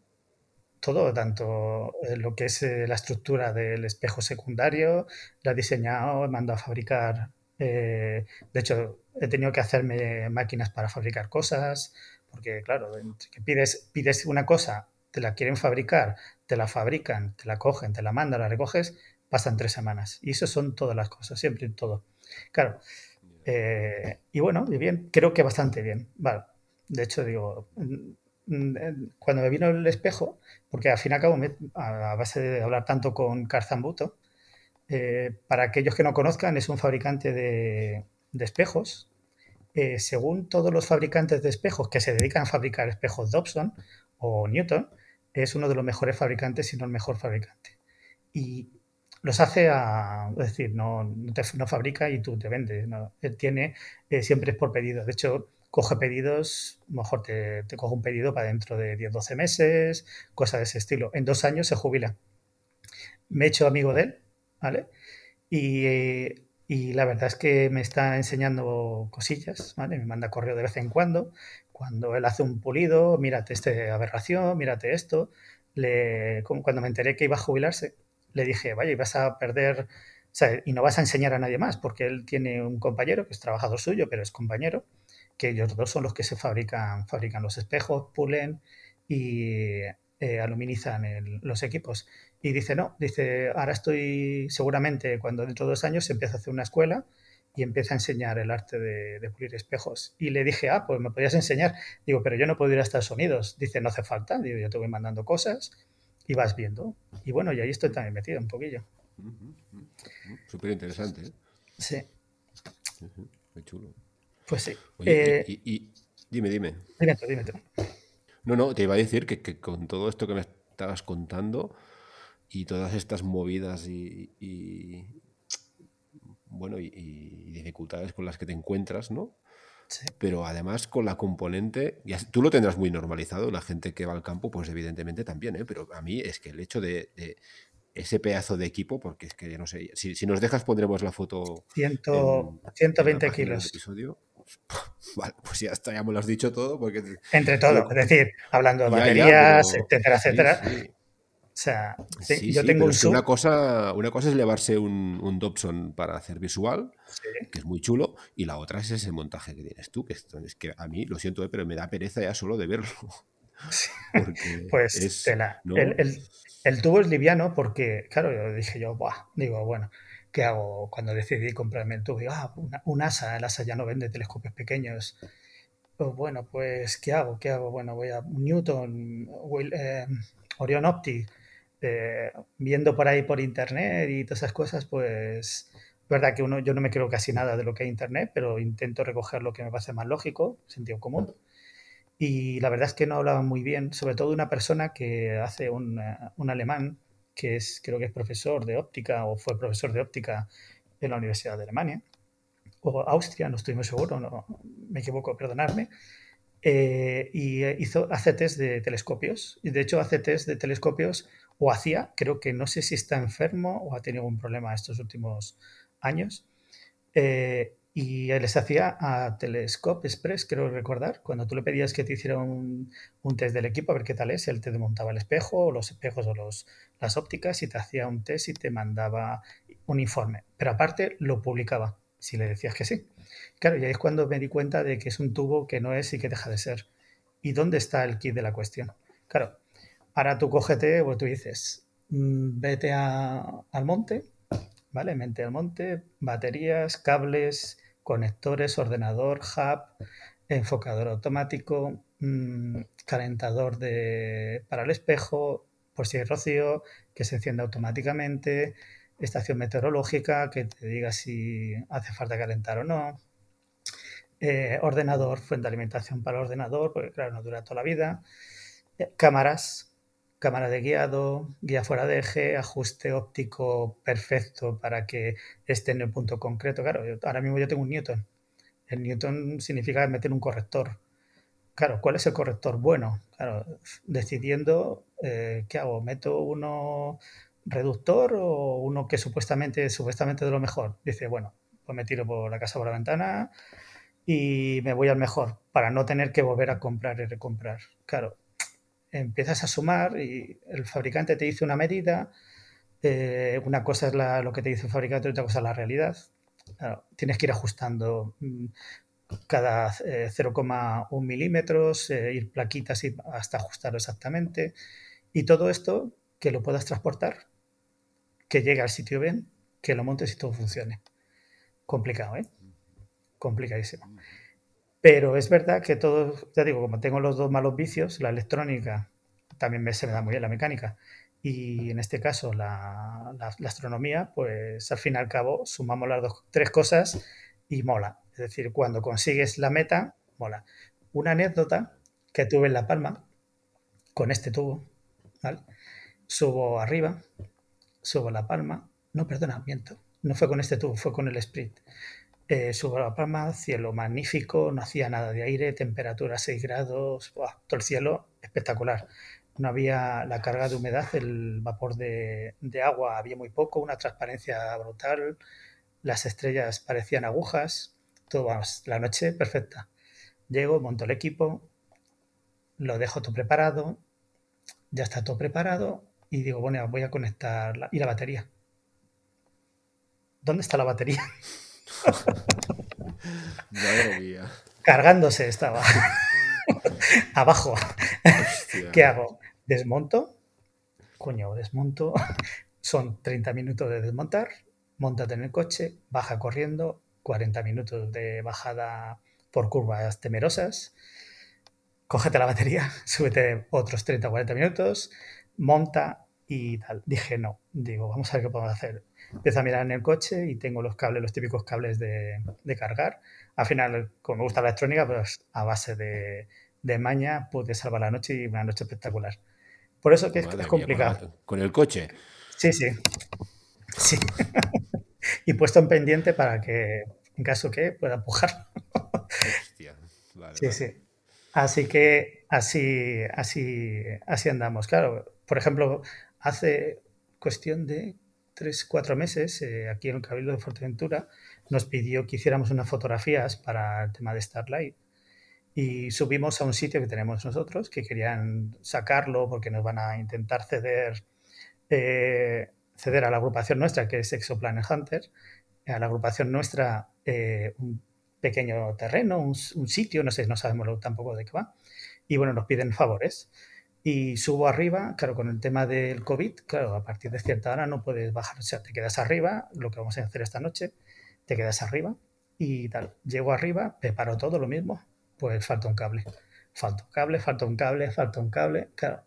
todo, tanto lo que es eh, la estructura del espejo secundario, lo he diseñado, he mandado a fabricar, eh, de hecho, he tenido que hacerme máquinas para fabricar cosas, porque, claro, que pides, pides una cosa, te la quieren fabricar, te la fabrican, te la cogen, te la mandan, la recoges, pasan tres semanas. Y eso son todas las cosas, siempre todo. Claro. Eh, y bueno, y bien, creo que bastante bien. Vale. De hecho, digo, cuando me vino el espejo, porque al fin y al cabo, a base de hablar tanto con Carzambuto, eh, para aquellos que no conozcan, es un fabricante de, de espejos eh, según todos los fabricantes de espejos que se dedican a fabricar espejos Dobson o Newton, es uno de los mejores fabricantes, si no el mejor fabricante. Y los hace a, es decir, no, no, fabrica y tú te vendes. Él tiene, eh, siempre es por pedido. De hecho, coge pedidos, mejor te, te coge un pedido para dentro de 10, 12 meses, cosas de ese estilo. En dos años se jubila. Me he hecho amigo de él, ¿vale? Y y la verdad es que me está enseñando cosillas, ¿vale? Me manda correo de vez en cuando. Cuando él hace un pulido, mírate esta aberración, mírate esto. Le, cuando me enteré que iba a jubilarse, le dije, vaya, y vas a perder, o sea, y no vas a enseñar a nadie más, porque él tiene un compañero que es trabajador suyo, pero es compañero, que ellos dos son los que se fabrican, fabrican los espejos, pulen y eh, aluminizan los equipos. Y dice, no, dice, ahora estoy seguramente cuando dentro de dos años se empieza a hacer una escuela y empieza a enseñar el arte de, pulir espejos. Y le dije, ah, pues me podías enseñar. Digo, pero yo no puedo ir a Estados Unidos. Dice, no hace falta. Digo, yo te voy mandando cosas y vas viendo. Y bueno, y ahí estoy también metido un poquillo. Súper interesante. ¿eh? Sí. Muy chulo. Pues sí. Oye, Eh, y, y- dime, dime. dime tú, dime tú. No, no, te iba a decir que, que con todo esto que me estabas contando y todas estas movidas y, y- bueno, y, dificultades con las que te encuentras, ¿no? Sí. Pero además con la componente, ya, tú lo tendrás muy normalizado, la gente que va al campo, pues evidentemente también, ¿eh? Pero a mí es que el hecho de, de ese pedazo de equipo, porque es que no sé, si, si nos dejas pondremos la foto Ciento- en- 120 en la página del kilos. episodio. Vale, pues ya está, ya me lo has dicho todo, porque Entre todo, es decir, hablando de Ya, ya, baterías, pero- etcétera, etcétera. sí. O sea, Sí, yo tengo un sub. una cosa, una cosa es llevarse un, un Dobson para hacer visual, que es muy chulo, y la otra es ese montaje que tienes tú, que es que a mí, lo siento, eh, pero me da pereza ya solo de verlo. Porque Pues es, tela. ¿no? El, el- el tubo es liviano porque, claro, yo dije yo, Buah", digo, bueno, ¿qué hago cuando decidí comprarme el tubo? Ah, un ASA, el ASA ya no vende telescopios pequeños. Pues bueno, pues, ¿qué hago? ¿Qué hago? Bueno, voy a Newton, eh, Orion Optic, eh, viendo por ahí por internet y todas esas cosas, pues, es verdad que uno, yo no me creo casi nada de lo que hay internet, pero intento recoger lo que me parece más lógico, sentido común. Y la verdad es que no hablaba muy bien, sobre todo una persona que hace un, eh, un alemán, que es, creo que es profesor de óptica o fue profesor de óptica en la Universidad de Alemania, o Austria, no estoy muy seguro, no, me equivoco, perdonadme. eh, y eh, hizo, hace test de telescopios. Y de hecho hace test de telescopios, o hacía, creo que no sé si está enfermo o ha tenido un problema estos últimos años. eh, y les hacía a Telescope Express, creo recordar, cuando tú le pedías que te hiciera un, un test del equipo, a ver qué tal es, él te desmontaba el espejo, o los espejos o los, las ópticas, y te hacía un test y te mandaba un informe. Pero aparte lo publicaba, si le decías que sí. Claro, y ahí es cuando me di cuenta de que es un tubo que no es y que deja de ser. ¿Y dónde está el kit de la cuestión? Claro, ahora tú cógete, o tú dices, mm, vete a- al monte, ¿vale? Mente al monte, baterías, cables, conectores, ordenador, hub, enfocador automático, mm, calentador de, para el espejo, por si hay rocío, que se encienda automáticamente, estación meteorológica, que te diga si hace falta calentar o no, eh, ordenador, fuente de alimentación para el ordenador, porque claro, no dura toda la vida, eh, cámaras, cámara de guiado, guía fuera de eje, ajuste óptico perfecto para que esté en el punto concreto. Claro, ahora mismo yo tengo un Newton. El Newton significa meter un corrector. Claro, ¿cuál es el corrector bueno? Claro, decidiendo eh, qué hago, meto uno reductor o uno que supuestamente supuestamente de lo mejor. Dice, bueno, pues me tiro por la casa por la ventana y me voy al mejor para no tener que volver a comprar y recomprar. Claro, empiezas a sumar y el fabricante te dice una medida, eh, una cosa es la- lo que te dice el fabricante y otra cosa es la realidad. Tienes que ir ajustando mm, cada eh, 0,1 milímetros, eh, ir plaquitas y hasta ajustarlo exactamente. Y todo esto que lo puedas transportar, que llegue al sitio bien, que lo montes y todo funcione. Complicado, ¿eh? Complicadísimo. Pero es verdad que todo, ya digo, como tengo los dos malos vicios, la electrónica también me, se me da muy bien la mecánica. Y en este caso la, la- astronomía, pues al fin y al cabo sumamos las dos, tres cosas y mola. Es decir, cuando consigues la meta, mola. Una anécdota que tuve en La Palma con este tubo. Subo arriba, subo La Palma, no, perdona, miento, no fue con este tubo, fue con el Sprint. Eh, subo a La Palma, cielo magnífico, no hacía nada de aire, temperatura 6 grados, todo el cielo espectacular. No había la carga de humedad, el vapor de, de agua había muy poco, una transparencia brutal, las estrellas parecían agujas, todo, vamos, la noche perfecta. Llego, monto el equipo, lo dejo todo preparado, ya está todo preparado y digo, bueno, voy a conectar la, y la batería. ¿Dónde está la batería? Madre mía. Cargándose estaba. Abajo. Hostia. ¿Qué hago? ¿Desmonto? Coño, desmonto. Son 30 minutos de desmontar. Móntate en el coche, baja corriendo, 40 minutos de bajada por curvas temerosas. Cógete la batería, súbete otros 30 o 40 minutos, monta, y tal. Dije, no, digo, vamos a ver qué podemos hacer. Empiezo a mirar en el coche y tengo los cables, los típicos cables de, de cargar. Al final, como me gusta la electrónica, pues a base de, de maña pude salvar la noche y una noche espectacular. Por eso que es, es complicado. con, el coche. Sí, sí. Sí. y puesto en pendiente para que, en caso que, pueda empujar. sí, sí. Así que así, así, así andamos. Claro, por ejemplo, hace cuestión de tres, cuatro meses, eh, aquí en el Cabildo de Fuerteventura, nos pidió que hiciéramos unas fotografías para el tema de Starlight y subimos a un sitio que tenemos nosotros, que querían sacarlo porque nos van a intentar ceder, eh, ceder a la agrupación nuestra, que es Exoplanet Hunter, a la agrupación nuestra eh, un pequeño terreno, un, sitio, no sé, no sabemos tampoco de qué va, y bueno, nos piden favores. Y subo arriba, claro, con el tema del COVID, claro, a partir de cierta hora no puedes bajar, o sea, te quedas arriba, lo que vamos a hacer esta noche, te quedas arriba y tal. Llego arriba, preparo todo lo mismo, pues falta un cable. Falta un cable, falta un cable, falta un cable. Claro,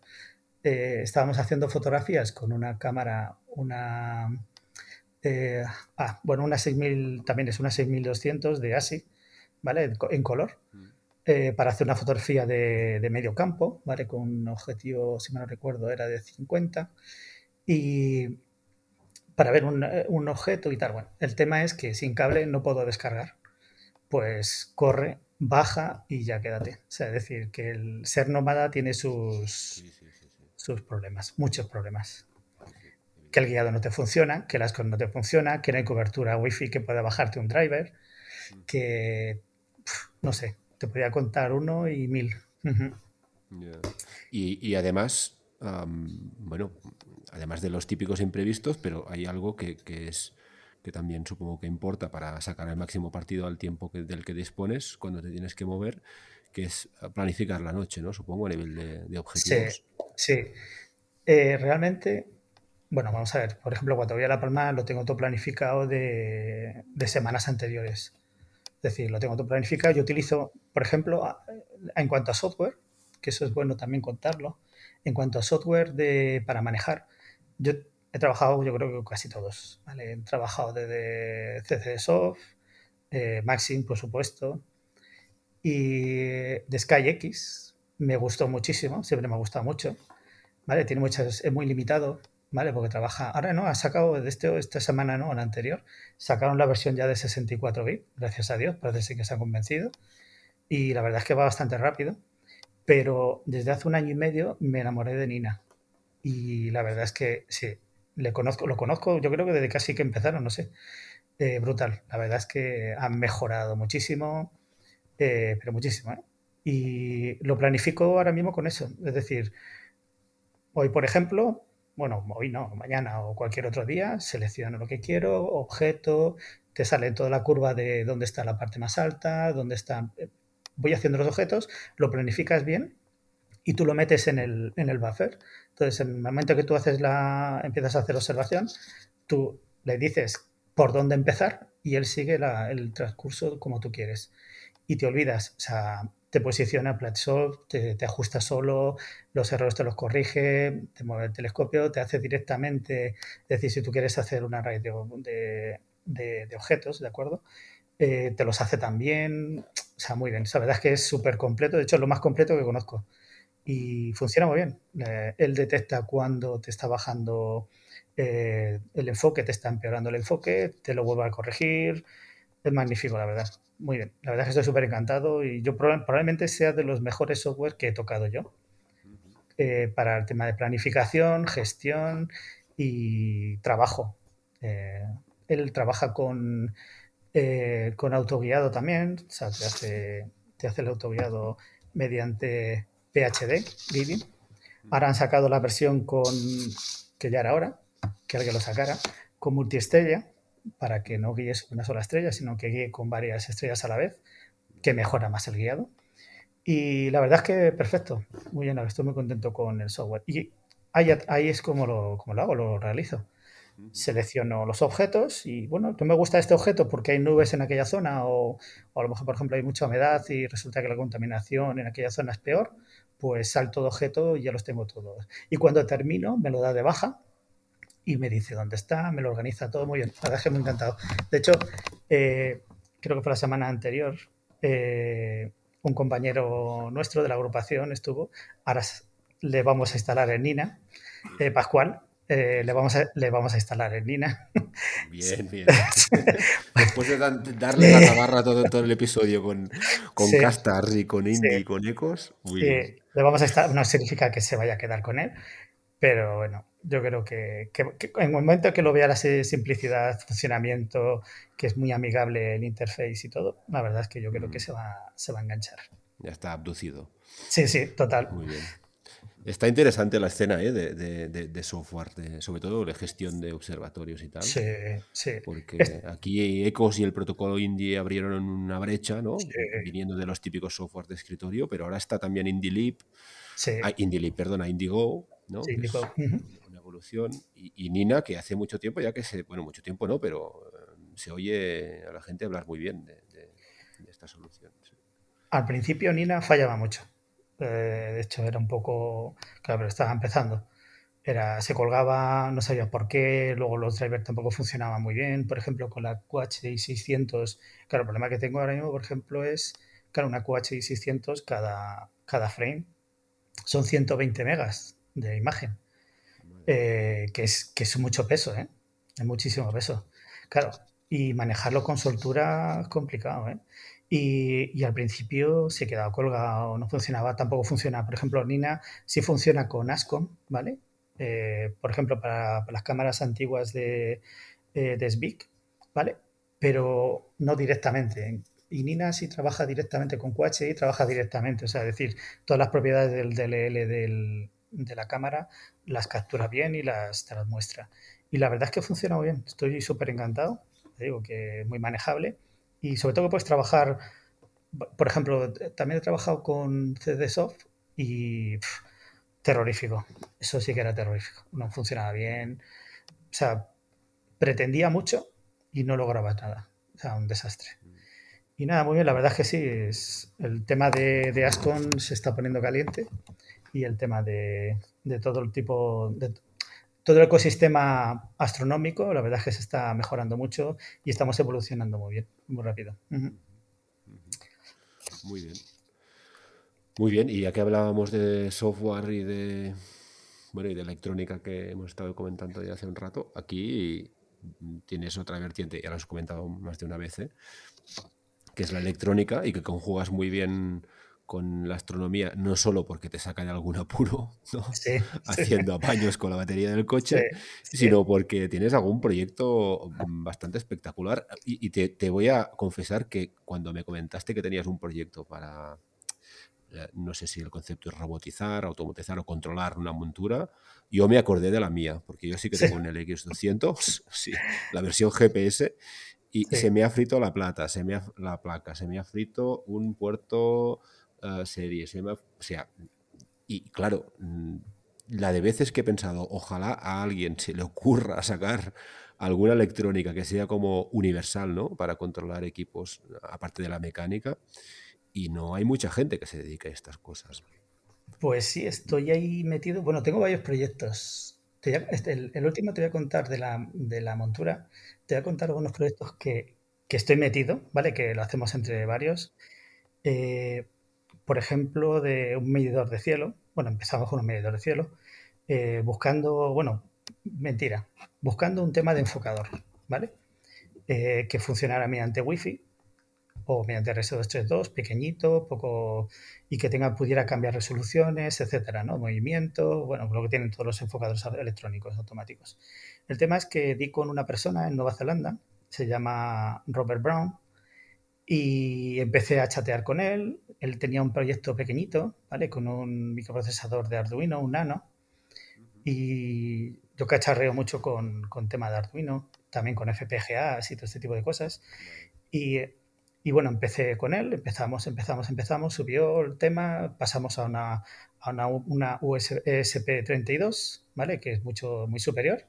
eh, estábamos haciendo fotografías con una cámara, una... Eh, ah, bueno, una 6000, también es una 6200 de ASI, ¿vale? En color, mm. Eh, para hacer una fotografía de, medio campo, ¿vale? Con un objetivo, si me no recuerdo, era de 50. Y para ver un, un objeto y tal. Bueno, el tema es que sin cable no puedo descargar. Pues corre baja y ya quédate. O sea, es decir, que el ser nómada tiene sus, sus problemas, muchos problemas. Que el guiado no te funciona, que las cosas no te funciona, que no hay cobertura wifi que pueda bajarte un driver, que no sé, te podría contar uno y mil. y, además, bueno, además de los típicos imprevistos, pero hay algo que, que es que también supongo que importa para sacar el máximo partido al tiempo que, del que dispones cuando te tienes que mover, que es planificar la noche, ¿no? Supongo a nivel de, objetivos. Sí, sí. Eh, realmente, bueno, vamos a ver, por ejemplo, cuando voy a La Palma lo tengo todo planificado de, de semanas anteriores. Es decir, lo tengo todo planificado. Yo utilizo, por ejemplo, en cuanto a software, que eso es bueno también contarlo, en cuanto a software de, para manejar, yo He trabajado, yo creo que casi todos. He trabajado desde CCSoft, eh, Maxim, por supuesto, y de SkyX. Me gustó muchísimo, siempre me ha gustado mucho. ¿vale? Tiene muchas, es muy limitado, ¿vale? Porque trabaja. Ahora no, ha sacado de este, esta semana, no, la anterior, sacaron la versión ya de 64 bits, gracias a Dios, parece que se han convencido. Y la verdad es que va bastante rápido. Pero desde hace un año y medio me enamoré de Nina. Y la verdad es que sí, le conozco, lo conozco, yo creo que desde casi que empezaron, no sé. Eh, brutal. La verdad es que han mejorado muchísimo, eh, pero muchísimo. ¿eh? Y lo planifico ahora mismo con eso. Es decir, hoy, por ejemplo, bueno, hoy no, mañana o cualquier otro día, selecciono lo que quiero, objeto, te sale toda la curva de dónde está la parte más alta, dónde está. Voy haciendo los objetos, lo planificas bien y tú lo metes en el, en el buffer. Entonces, en el momento que tú haces la, empiezas a hacer observación, tú le dices por dónde empezar y él sigue el transcurso como tú quieres. Y te olvidas, o sea, te posiciona Platsoft, te, te ajusta solo, los errores te los corrige, te mueve el telescopio, te hace directamente, es decir, si tú quieres hacer una red de, de, objetos, ¿de acuerdo? Eh, te los hace también, o sea, muy bien. la verdad es que es súper completo, de hecho es lo más completo que conozco y funciona muy bien. Eh, él detecta cuando te está bajando eh, el enfoque, te está empeorando el enfoque, te lo vuelve a corregir. Es magnífico, la verdad. Muy bien. La verdad es que estoy súper encantado y yo probablemente sea de los mejores software que he tocado yo eh, para el tema de planificación, gestión y trabajo. él trabaja con, con autoguiado también, o sea, te hace, te hace el autoguiado mediante PHD Living. Ahora han sacado la versión con, que ya era hora, que alguien lo sacara, con multiestrella, para que no guíes una sola estrella, sino que guíe con varias estrellas a la vez, que mejora más el guiado. Y la verdad es que perfecto, muy bien, estoy muy contento con el software. Y ahí, ahí es como lo, como lo hago, lo realizo. selecciono los objetos y bueno, tú me gusta este objeto porque hay nubes en aquella zona o, a lo mejor, por ejemplo, hay mucha humedad y resulta que la contaminación en aquella zona es peor, pues salto de objeto y ya los tengo todos. Y cuando termino, me lo da de baja y me dice dónde está, me lo organiza todo muy bien. La verdad es que me ha encantado. De hecho, eh, creo que fue la semana anterior, eh, un compañero nuestro de la agrupación estuvo, ahora le vamos a instalar en Nina, eh, Pascual, eh, le, vamos a, le vamos a instalar en Nina. Bien, bien. Después de darle la tabarra todo, todo el episodio con, con Castars y con Indy y con Ecos, Le vamos a instalar, no significa que se vaya a quedar con él, pero bueno, yo creo que, que, en el momento que lo vea la simplicidad, funcionamiento, que es muy amigable el interface y todo, la verdad es que yo creo que se va, se va a enganchar. Ya está abducido. Sí, sí, total. Muy bien. Está interesante la escena ¿eh? de, software, sobre todo de gestión de observatorios y tal. Sí, sí. Porque aquí ECOS y el protocolo Indie abrieron una brecha, ¿no? Viniendo de los típicos software de escritorio, pero ahora está también IndieLib, sí. ah, IndieLib, perdona, Indigo, ¿no? Sí. Una evolución. Y, Nina, que hace mucho tiempo ya que se, bueno, mucho tiempo no, pero eh, se oye a la gente hablar muy bien de, esta solución. Al principio Nina fallaba mucho eh, de hecho, era un poco. Claro, pero estaba empezando. Era, se colgaba, no sabía por qué, luego los drivers tampoco funcionaban muy bien. Por ejemplo, con la QHD 600, claro, el problema que tengo ahora mismo, por ejemplo, es, claro, una QHD 600, cada, cada frame son 120 megas de imagen, eh, que, es, que es mucho peso, ¿eh? Es muchísimo peso. Claro, y manejarlo con soltura es complicado, ¿eh? Y, al principio se quedaba colgado, no funcionaba, tampoco funciona. Por ejemplo, Nina sí funciona con ASCOM, ¿vale? Eh, por ejemplo, para, las cámaras antiguas de, eh, de SBIC, ¿vale? Pero no directamente. Y Nina sí trabaja directamente con QHI, trabaja directamente, o sea, es decir, todas las propiedades del DLL del, de la cámara las captura bien y las, te las muestra. Y la verdad es que funciona muy bien, estoy súper encantado, te digo que muy manejable y sobre todo que puedes trabajar, por ejemplo, también he trabajado con CDSoft y terrorífico. Eso sí que era terrorífico. No funcionaba bien. O sea, pretendía mucho y no lograba nada. O sea, un desastre. Y nada, muy bien, la verdad es que sí, es, el tema de, de Ascon se está poniendo caliente y el tema de, de todo el tipo, de, todo el ecosistema astronómico, la verdad es que se está mejorando mucho y estamos evolucionando muy bien, muy rápido. Muy bien. Muy bien, y ya que hablábamos de software y de bueno y de electrónica que hemos estado comentando ya hace un rato, aquí tienes otra vertiente, ya lo has comentado más de una vez, ¿eh? que es la electrónica y que conjugas muy bien con la astronomía, no solo porque te saca de algún apuro, haciendo apaños con la batería del coche, sino porque tienes algún proyecto bastante espectacular. Y, te, voy a confesar que cuando me comentaste que tenías un proyecto para, eh, no sé si el concepto es robotizar, automatizar o controlar una montura, yo me acordé de la mía, porque yo sí que tengo un LX200, sí, la versión GPS, y se me ha frito la plata, se me ha, la placa, se me ha frito un puerto series. O sea, y claro, mm, la de veces que he pensado, ojalá a alguien se le ocurra sacar alguna electrónica que sea como universal, ¿no? Para controlar equipos, aparte de la mecánica. Y no hay mucha gente que se dedique a estas cosas. Pues sí, estoy ahí metido. Bueno, tengo varios proyectos. Este, el, último te voy a contar de la, de la montura. Te voy a contar algunos proyectos que, que estoy metido, ¿vale? Que lo hacemos entre varios. Eh, por ejemplo, de un medidor de cielo. Bueno, empezamos con un medidor de cielo, eh, buscando, bueno, mentira, buscando un tema de enfocador, ¿vale? Eh, que funcionara mediante Wi-Fi o mediante RS232, pequeñito, poco y que tenga, pudiera cambiar resoluciones, etcétera, ¿no? Movimiento, bueno, lo que tienen todos los enfocadores electrónicos automáticos. El tema es que di con una persona en Nueva Zelanda, se llama Robert Brown, y empecé a chatear con él. Él tenía un proyecto pequeñito, ¿vale? Con un microprocesador de Arduino, un nano. Y yo cacharreo mucho con, con tema de Arduino, también con FPGAs y todo este tipo de cosas. Y, y, bueno, empecé con él, empezamos, empezamos, empezamos, subió el tema, pasamos a una, a una, una USP32, ¿vale? Que es mucho, muy superior.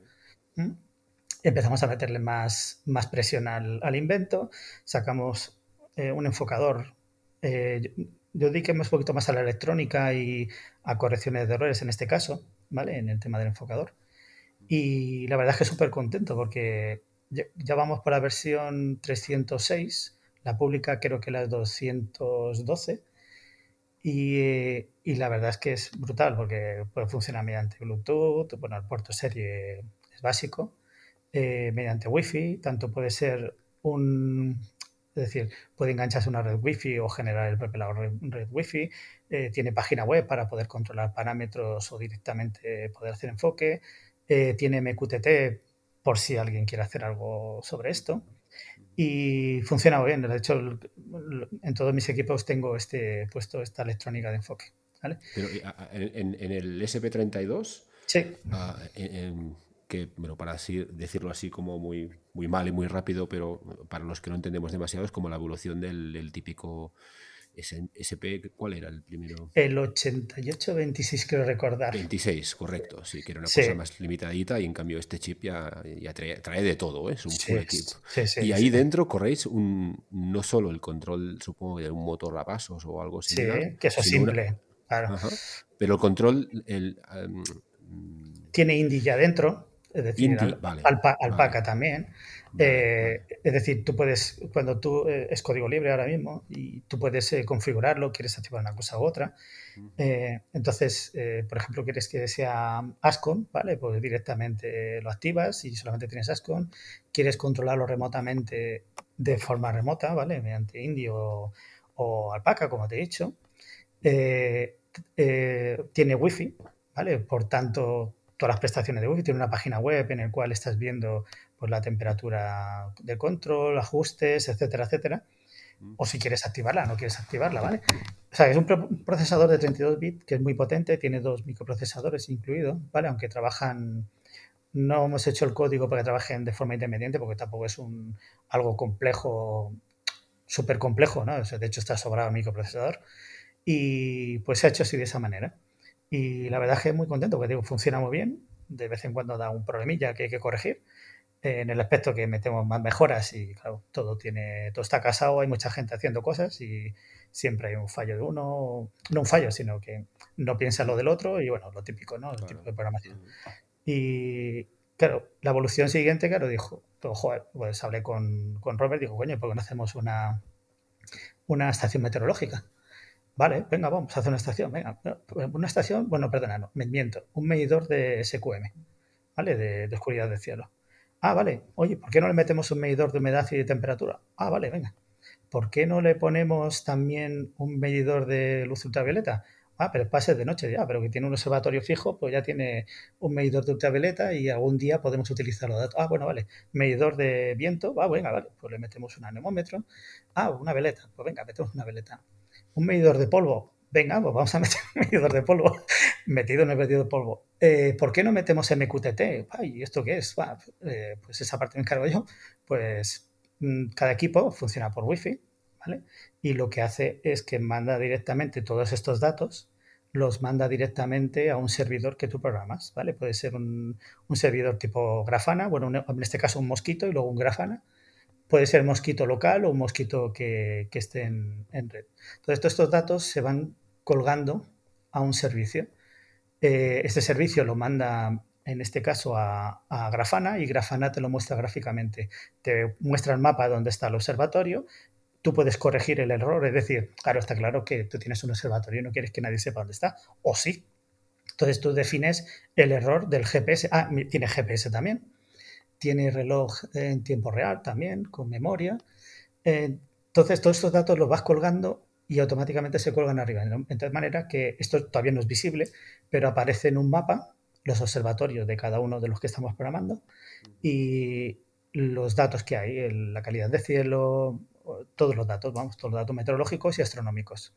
empezamos a meterle más, más presión al, invento, sacamos eh, un enfocador. Eh, yo dediquemos un poquito más a la electrónica y a correcciones de errores en este caso, ¿vale? En el tema del enfocador. Y la verdad es que súper contento porque ya, vamos por la versión 306, la pública creo que la 212. Y, y, la verdad es que es brutal porque puede funcionar mediante Bluetooth, bueno, el puerto serie es básico, eh, mediante Wi-Fi, tanto puede ser un, es decir, puede engancharse a una red Wi-Fi o generar el propio red, red Wi-Fi, eh, tiene página web para poder controlar parámetros o directamente poder hacer enfoque, eh, tiene MQTT por si alguien quiere hacer algo sobre esto. Y funciona muy bien. De hecho, en todos mis equipos tengo este puesto esta electrónica de enfoque. ¿vale? Pero en, el SP32, sí. Ah, que, bueno, para así, decirlo así como muy, muy mal y muy rápido, pero para los que no entendemos demasiado, es como la evolución del típico SP, ¿cuál era el primero? El 88-26, creo recordar. 26, correcto, sí, que era una cosa más limitadita y en cambio este chip ya, ya trae, de todo, ¿eh? es un full equipo. y ahí dentro corréis un, no solo el control, supongo, de un motor a pasos o algo similar. Sí, que eso es simple, claro. Pero el control... El, Tiene Indy ya dentro, es decir, alpaca también. Eh, es decir, tú puedes, cuando tú eh, es código libre ahora mismo y tú puedes eh, configurarlo, quieres activar una cosa u otra. entonces, por ejemplo, quieres que sea Ascon, ¿vale? Pues directamente lo activas y solamente tienes Ascon. Quieres controlarlo remotamente de forma remota, ¿vale? Mediante Indio o, o Alpaca, como te he dicho. tiene Wi-Fi, ¿vale? Por tanto, todas las prestaciones de Wi-Fi. Tiene una página web en la cual estás viendo pues, la temperatura de control, ajustes, etcétera, etcétera. O si quieres activarla, no quieres activarla, ¿vale? O sea, es un procesador de 32 bits que es muy potente, tiene dos microprocesadores incluidos, ¿vale? Aunque trabajan, no hemos hecho el código para que trabajen de forma independiente porque tampoco es un algo complejo, súper complejo, ¿no? de hecho está sobrado el microprocesador. Y pues se ha hecho así de esa manera. Y la verdad es que muy contento, porque digo, funciona muy bien. De vez en cuando da un problemilla que hay que corregir. Eh, en el aspecto que metemos más mejoras y claro, todo tiene, todo está casado, hay mucha gente haciendo cosas y siempre hay un fallo de uno, no un fallo, sino que no piensa lo del otro y bueno, lo típico, ¿no? El tipo de programación. Y claro, la evolución siguiente, claro, dijo, pues, joder, pues hablé con, con Robert, dijo, coño, ¿por qué no hacemos una, una estación meteorológica? Vale, venga, vamos a una estación. Venga, una estación, bueno, perdona, no, me miento. Un medidor de SQM, ¿vale? De, oscuridad del cielo. Ah, vale. Oye, ¿por qué no le metemos un medidor de humedad y de temperatura? Ah, vale, venga. ¿Por qué no le ponemos también un medidor de luz ultravioleta? Ah, pero pase de noche ya, pero que tiene un observatorio fijo, pues ya tiene un medidor de ultravioleta y algún día podemos utilizar los datos. Ah, bueno, vale. Medidor de viento, ah, venga, vale. Pues le metemos un anemómetro. Ah, una veleta. Pues venga, metemos una veleta un medidor de polvo. Venga, pues vamos a meter un medidor de polvo metido en el medidor de polvo. Eh, ¿Por qué no metemos MQTT? ¿Y esto qué es? Eh, pues esa parte me encargo yo. Pues mm, cada equipo funciona por Wi-Fi, ¿vale? Y lo que hace es que manda directamente todos estos datos, los manda directamente a un servidor que tú programas, ¿vale? Puede ser un, un servidor tipo Grafana, bueno, en este caso un mosquito y luego un Grafana, puede ser mosquito local o un mosquito que, esté en, red. Entonces, todos estos datos se van colgando a un servicio. Eh, este servicio lo manda, en este caso, a, Grafana y Grafana te lo muestra gráficamente. Te muestra el mapa donde está el observatorio. Tú puedes corregir el error, es decir, claro, está claro que tú tienes un observatorio y no quieres que nadie sepa dónde está, o sí. Entonces tú defines el error del GPS. Ah, tiene GPS también tiene reloj en tiempo real también, con memoria. entonces, todos estos datos los vas colgando y automáticamente se cuelgan arriba. De tal manera que esto todavía no es visible, pero aparece en un mapa los observatorios de cada uno de los que estamos programando y los datos que hay, la calidad de cielo, todos los datos, vamos, todos los datos meteorológicos y astronómicos.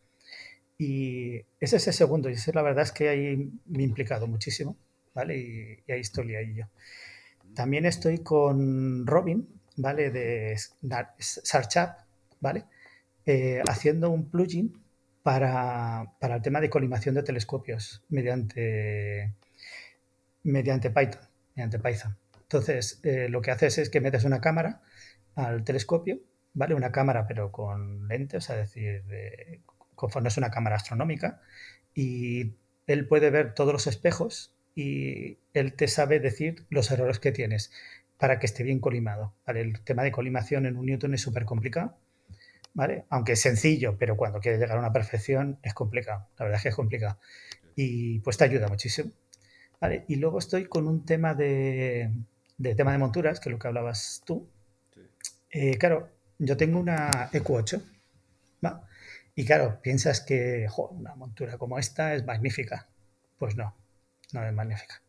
Y ese es el segundo, y ese la verdad es que ahí me he implicado muchísimo, ¿vale? Y, y ahí estoy ahí yo. También estoy con Robin, ¿vale? De Sarchap, ¿vale? Eh, haciendo un plugin para, el tema de colimación de telescopios mediante, mediante Python. Mediante Python Entonces, eh, lo que haces es que metes una cámara al telescopio, ¿vale? Una cámara pero con lentes, es decir, de, conforme es una cámara astronómica, y él puede ver todos los espejos y él te sabe decir los errores que tienes para que esté bien colimado. El tema de colimación en un Newton es súper complicado, ¿vale? Aunque es sencillo, pero cuando quieres llegar a una perfección es complicado. La verdad es que es complicado. Y pues te ayuda muchísimo. ¿vale? Y luego estoy con un tema de, tema de monturas, que es lo que hablabas tú. Eh, claro, yo tengo una EQ8, ¿va? Y claro, piensas que una montura como esta es magnífica. Pues no, no es magnífica.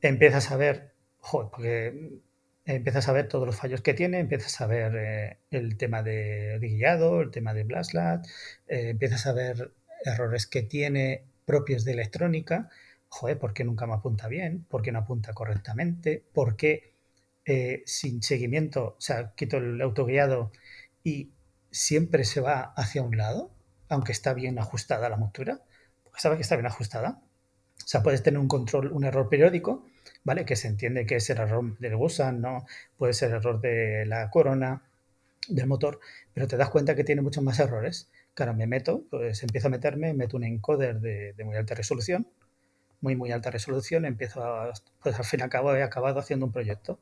Empiezas a ver, joder, porque empiezas a ver todos los fallos que tiene, empiezas a ver eh, el tema de, guiado, el tema de Blastlat, eh, empiezas a ver errores que tiene propios de electrónica. Joder, ¿por qué nunca me apunta bien? ¿Por qué no apunta correctamente? ¿Por qué eh, sin seguimiento, o sea, quito el autoguiado y siempre se va hacia un lado, aunque está bien ajustada la montura? Porque sabe que está bien ajustada. O sea, puedes tener un control, un error periódico, ¿vale? Que se entiende que es el error del gusan, ¿no? Puede ser el error de la corona, del motor, pero te das cuenta que tiene muchos más errores. Claro, me meto, pues empiezo a meterme, meto un encoder de, muy alta resolución, muy, muy alta resolución, empiezo a, pues al fin y al cabo he acabado haciendo un proyecto.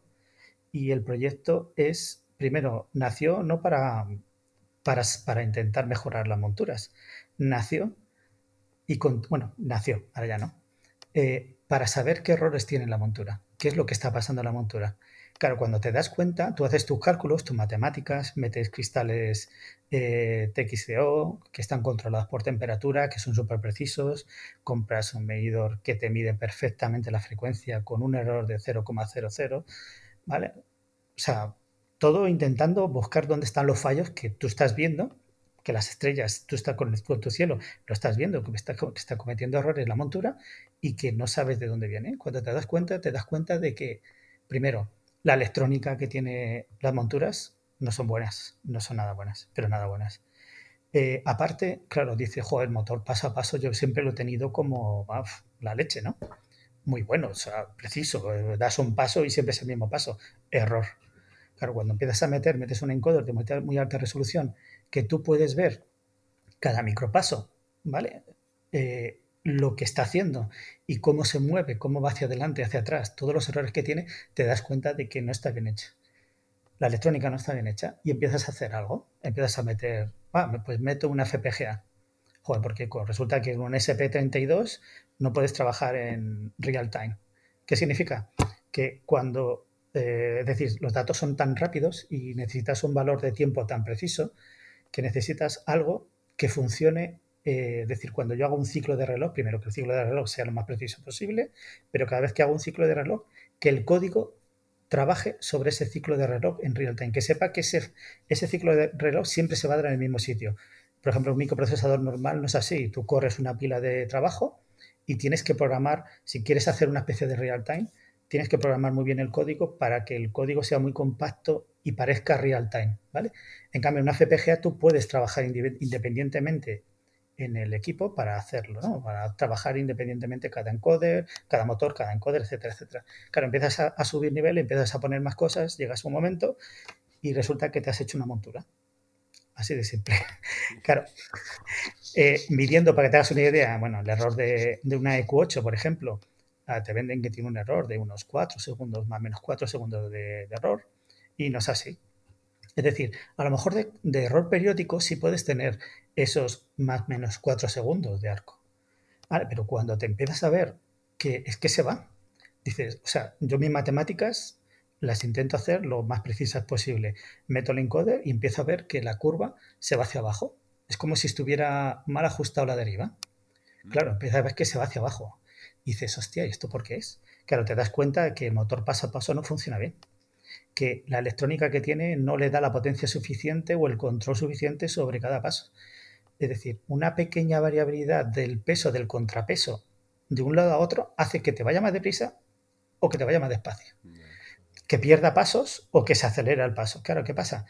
Y el proyecto es, primero, nació no para, para, para intentar mejorar las monturas, nació y bueno, nació, ahora ya no, eh, para saber qué errores tiene la montura, qué es lo que está pasando en la montura. Claro, cuando te das cuenta, tú haces tus cálculos, tus matemáticas, metes cristales eh, TXCO que están controlados por temperatura, que son súper precisos, compras un medidor que te mide perfectamente la frecuencia con un error de 0,00, ¿vale? O sea, todo intentando buscar dónde están los fallos que tú estás viendo que las estrellas, tú estás con, tu cielo, lo estás viendo, que está, que está cometiendo errores la montura y que no sabes de dónde viene. Cuando te das cuenta, te das cuenta de que, primero, la electrónica que tiene las monturas no son buenas, no son nada buenas, pero nada buenas. Eh, aparte, claro, dice, joder, el motor paso a paso, yo siempre lo he tenido como la leche, ¿no? Muy bueno, o sea, preciso, eh, das un paso y siempre es el mismo paso. Error. Claro, cuando empiezas a meter, metes un encoder de muy alta resolución que tú puedes ver cada micropaso, ¿vale? Eh, lo que está haciendo y cómo se mueve, cómo va hacia adelante, hacia atrás, todos los errores que tiene, te das cuenta de que no está bien hecha. La electrónica no está bien hecha y empiezas a hacer algo, empiezas a meter, ah, pues meto una FPGA. Joder, porque resulta que con un SP32 no puedes trabajar en real time. ¿Qué significa? Que cuando, eh, es decir, los datos son tan rápidos y necesitas un valor de tiempo tan preciso, que necesitas algo que funcione, eh, es decir, cuando yo hago un ciclo de reloj, primero que el ciclo de reloj sea lo más preciso posible, pero cada vez que hago un ciclo de reloj, que el código trabaje sobre ese ciclo de reloj en real time, que sepa que ese, ese ciclo de reloj siempre se va a dar en el mismo sitio. Por ejemplo, un microprocesador normal no es así. Tú corres una pila de trabajo y tienes que programar, si quieres hacer una especie de real time, tienes que programar muy bien el código para que el código sea muy compacto y parezca real time, ¿vale? En cambio, en una FPGA tú puedes trabajar independientemente en el equipo para hacerlo, ¿no? Para trabajar independientemente cada encoder, cada motor, cada encoder, etcétera, etcétera. Claro, empiezas a, subir nivel, empiezas a poner más cosas, llegas a un momento y resulta que te has hecho una montura. Así de simple. claro. Eh, midiendo, para que te hagas una idea, bueno, el error de, de una EQ8, por ejemplo, Ah, te venden que tiene un error de unos 4 segundos, más o menos 4 segundos de, error, y no es así. Es decir, a lo mejor de, error periódico sí puedes tener esos más o menos 4 segundos de arco. pero cuando te empiezas a ver que es que se va, dices, o sea, yo mis matemáticas las intento hacer lo más precisas posible. Meto el encoder y empiezo a ver que la curva se va hacia abajo. Es como si estuviera mal ajustado la deriva. Claro, empieza a ver que se va hacia abajo. Y dices, hostia, ¿y esto por qué es? Claro, te das cuenta de que el motor paso a paso no funciona bien. Que la electrónica que tiene no le da la potencia suficiente o el control suficiente sobre cada paso. Es decir, una pequeña variabilidad del peso, del contrapeso de un lado a otro hace que te vaya más deprisa o que te vaya más despacio. Que pierda pasos o que se acelera el paso. Claro, ¿qué pasa?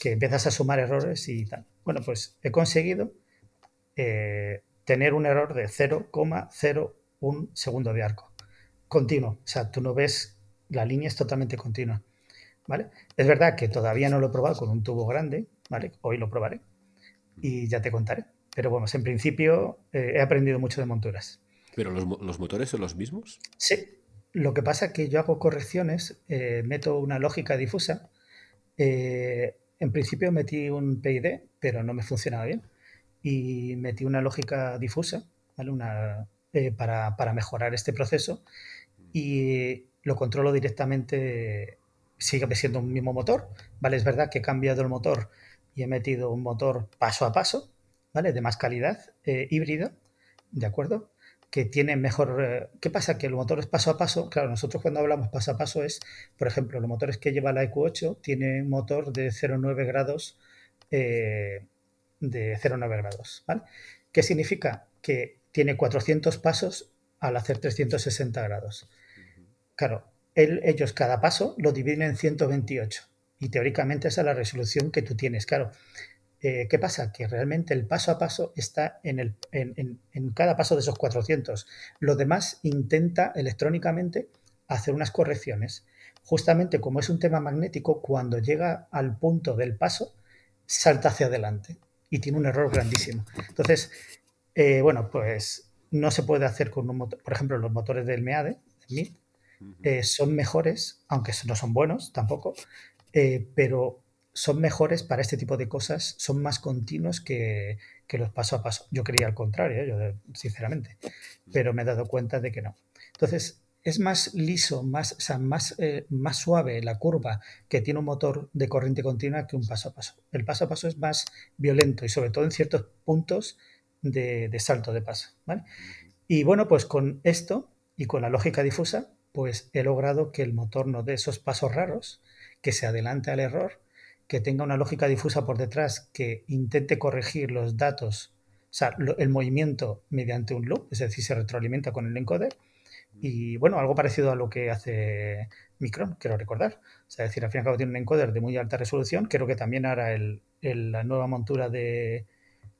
Que empiezas a sumar errores y tal. Bueno, pues he conseguido eh, tener un error de 0,0 un segundo de arco continuo. O sea, tú no ves la línea es totalmente continua. ¿Vale? Es verdad que todavía no lo he probado con un tubo grande, ¿vale? Hoy lo probaré y ya te contaré. Pero bueno, en principio eh, he aprendido mucho de monturas. ¿Pero los, motores son los mismos? Sí. Lo que pasa es que yo hago correcciones, eh, meto una lógica difusa. Eh, en principio metí un PID, pero no me funcionaba bien. Y metí una lógica difusa, ¿vale? Una, para, para mejorar este proceso. Y lo controlo directamente sigue siendo un mismo motor, ¿vale? Es verdad que he cambiado el motor y he metido un motor paso a paso, ¿vale? De más calidad, eh, híbrido, ¿de acuerdo? Que tiene mejor... Eh, ¿Qué pasa? Que el motor es paso a paso, claro, nosotros cuando hablamos paso a paso es, por ejemplo, los motores que lleva la EQ8 tiene un motor de 0,9 grados, eh, de 0,9 grados, ¿vale? ¿Qué significa? Que tiene 400 pasos al hacer 360 grados. Claro, ellos cada paso lo dividen en 128 y teóricamente esa es la resolución que tú tienes. Claro, eh, ¿qué pasa? Que realmente el paso a paso está en, el, en, en, cada paso de esos 400. Lo demás intenta electrónicamente hacer unas correcciones. Justamente como es un tema magnético, cuando llega al punto del paso, salta hacia adelante y tiene un error grandísimo. Entonces, eh, bueno, pues no se puede hacer con un motor, por ejemplo, los motores del MEADE, eh, son mejores, aunque no son buenos tampoco, eh, pero son mejores para este tipo de cosas, son más continuos que, los paso a paso. Yo creía al contrario, ¿eh? yo, sinceramente, pero me he dado cuenta de que no. Entonces, es más liso, más, más, más suave la curva que tiene un motor de corriente continua que un paso a paso. El paso a paso es más violento y sobre todo en ciertos puntos de, de salto de paso. ¿vale? Y bueno, pues con esto y con la lógica difusa, pues he logrado que el motor no dé esos pasos raros, que se adelante al error, que tenga una lógica difusa por detrás que intente corregir los datos, o sea, el movimiento mediante un loop, es decir, se retroalimenta con el encoder. Y bueno, algo parecido a lo que hace Micron, quiero recordar. O sea, es decir, al fin y al cabo tiene un encoder de muy alta resolución. Creo que también ahora el, la nueva montura de,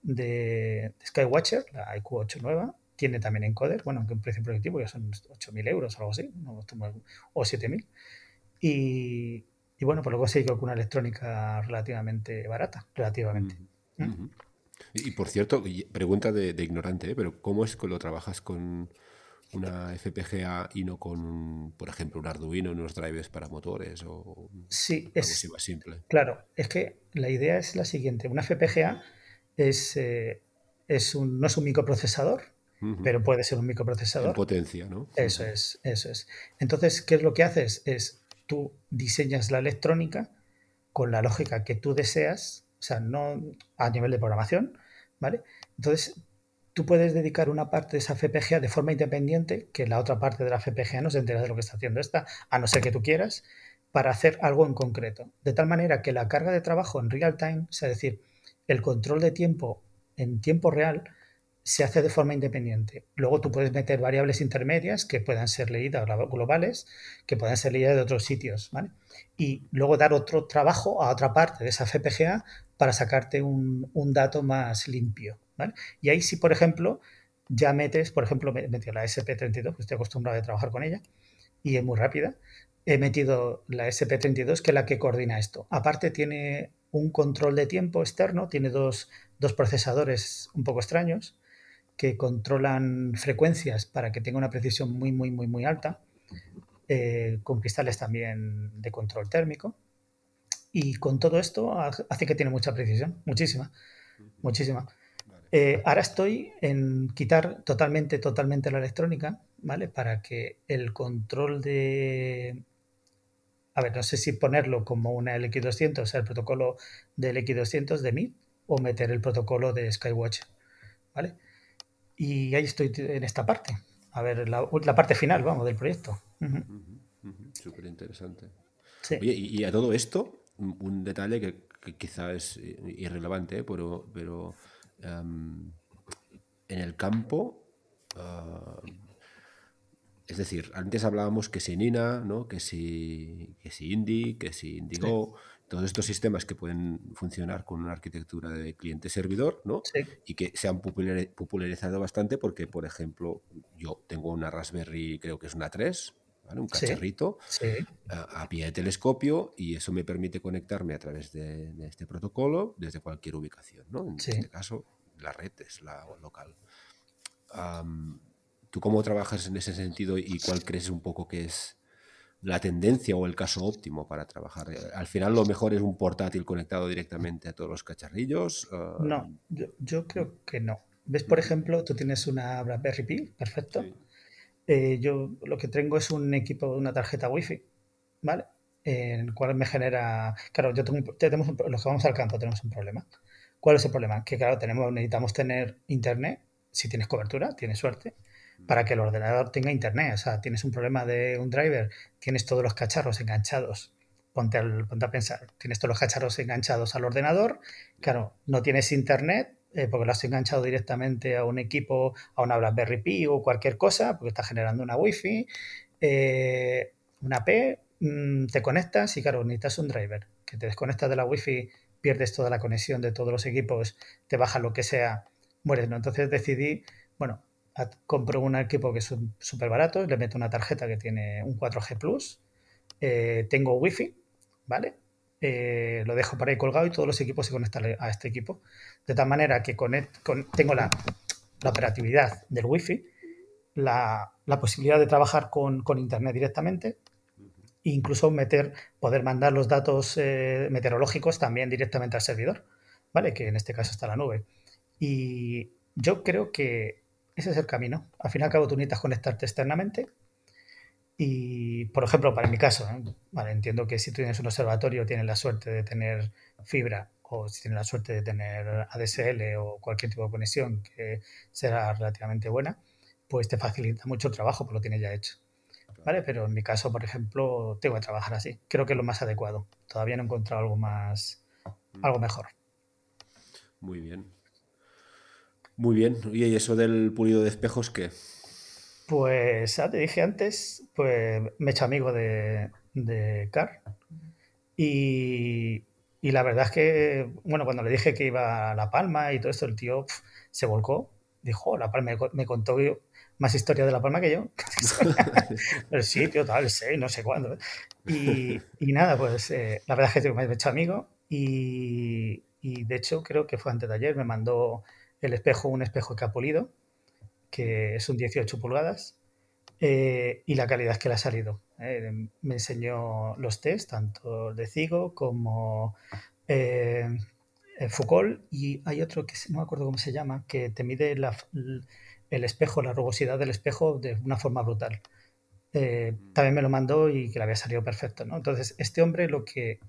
de, de Skywatcher, la IQ8 nueva, tiene también encoder, bueno, aunque un precio proyectivo ya son 8.000 euros o algo así, o 7.000. Y, y bueno, pues luego sí que con una electrónica relativamente barata, relativamente. ¿Mm? Y, por cierto, pregunta de, ignorante, ¿eh? pero ¿cómo es que lo trabajas con una FPGA y no con, por ejemplo, un Arduino, unos drivers para motores o sí, es, más simple? Claro, es que la idea es la siguiente. Una FPGA es, eh, es un, no es un microprocesador, pero puede ser un microprocesador. En potencia, ¿no? Eso es, eso es. Entonces, ¿qué es lo que haces? Es tú diseñas la electrónica con la lógica que tú deseas, o sea, no a nivel de programación, ¿vale? Entonces, tú puedes dedicar una parte de esa FPGA de forma independiente, que la otra parte de la FPGA no se entera de lo que está haciendo esta, a no ser que tú quieras, para hacer algo en concreto. De tal manera que la carga de trabajo en real time, es decir, el control de tiempo en tiempo real, se hace de forma independiente. Luego tú puedes meter variables intermedias que puedan ser leídas globales, que puedan ser leídas de otros sitios, ¿vale? Y luego dar otro trabajo a otra parte de esa FPGA para sacarte un, dato más limpio, ¿vale? Y ahí sí, por ejemplo, ya metes, por ejemplo, he metido la SP32, que estoy acostumbrado a trabajar con ella, y es muy rápida. He metido la SP32, que es la que coordina esto. Aparte tiene un control de tiempo externo, tiene dos procesadores un poco extraños, que controlan frecuencias para que tenga una precisión muy, muy, muy, muy alta, eh, con cristales también de control térmico. Y con todo esto hace que tiene mucha precisión, muchísima, muchísima. Eh, ahora estoy en quitar totalmente, totalmente la electrónica, ¿vale? Para que el control de... A ver, no sé si ponerlo como una LX200, o sea, el protocolo del X200 de MIT, o meter el protocolo de Skywatch, ¿vale? Y ahí estoy en esta parte. A ver, la, parte final, vamos, del proyecto. Súper interesante. Oye, y, a todo esto, un detalle que, quizá es irrelevante, pero, pero em, en el campo, ah, es decir, antes hablábamos que si Nina, ¿no? que si, que si Indie, que si Indigo todos estos sistemas que pueden funcionar con una arquitectura de cliente-servidor, ¿no? Y que se han popularizado bastante porque, por ejemplo, yo tengo una Raspberry, creo que es una 3, Un cacharrito A, pie de telescopio y eso me permite conectarme a través de, este protocolo desde cualquier ubicación, ¿no? En este caso, la red es la local. ¿Tú cómo trabajas en ese sentido y cuál crees un poco que es la tendencia o el caso óptimo para trabajar? Al final lo mejor es un portátil conectado directamente a todos los cacharrillos. no, yo, creo que no. ¿Ves, por ejemplo, tú tienes una BlackBerry Pi, perfecto. Eh, yo lo que tengo es un equipo, una tarjeta Wi-Fi, ¿vale? En el cual me genera. Claro, yo tengo, tenemos los que vamos al campo tenemos un problema. ¿Cuál es el problema? Que, claro, tenemos, necesitamos tener internet. Si tienes cobertura, tienes suerte para que el ordenador tenga internet. O sea, tienes un problema de un driver, tienes todos los cacharros enganchados. Ponte, al, ponte a pensar, tienes todos los cacharros enganchados al ordenador, claro, no tienes internet eh, porque lo has enganchado directamente a un equipo, a una BlackBerry Pi o cualquier cosa, porque está generando una Wi-Fi, eh, una P, mm, te conectas y claro, necesitas un driver, que te desconectas de la Wi-Fi, pierdes toda la conexión de todos los equipos, te baja lo que sea, mueres, ¿no? Entonces decidí, bueno, compro un equipo que es súper barato, le meto una tarjeta que tiene un 4G Plus, eh, tengo Wi-Fi, ¿vale? Eh, lo dejo por ahí colgado y todos los equipos se conectan a este equipo. De tal manera que tengo la, operatividad del Wi-Fi, la, posibilidad de trabajar con, Internet directamente e incluso meter, poder mandar los datos eh, meteorológicos también directamente al servidor, ¿vale? Que en este caso está la nube. Y yo creo que ese es el camino. Al fin y al cabo, tú necesitas conectarte externamente. Y, por ejemplo, para mi caso, ¿eh? vale, entiendo que si tú tienes un observatorio, tienes la suerte de tener fibra o si tienes la suerte de tener ADSL o cualquier tipo de conexión que será relativamente buena, pues te facilita mucho el trabajo, porque lo tienes ya hecho. ¿Vale? Pero en mi caso, por ejemplo, tengo que trabajar así. Creo que es lo más adecuado. Todavía no he encontrado algo más, algo mejor. Muy bien. Muy bien. ¿Y eso del pulido de espejos qué? Pues ya te dije antes, pues me he hecho amigo de, de Car. Y, la verdad es que, bueno, cuando le dije que iba a La Palma y todo esto, el tío se volcó. Dijo, La Palma me, contó más historia de La Palma que yo. el sitio, tal, sé, no sé cuándo. Y, nada, pues eh, la verdad es que me he hecho amigo y, y de hecho creo que fue antes de ayer, me mandó el espejo, un espejo que ha polido, que es un 18 pulgadas, eh, y la calidad que le ha salido. Eh, me enseñó los test, tanto de Cigo como eh, Foucault, y hay otro que no me acuerdo cómo se llama, que te mide el espejo, la rugosidad del espejo de una forma brutal. también me lo mandó y que le había salido perfecto. ¿no? Entonces, este hombre lo que,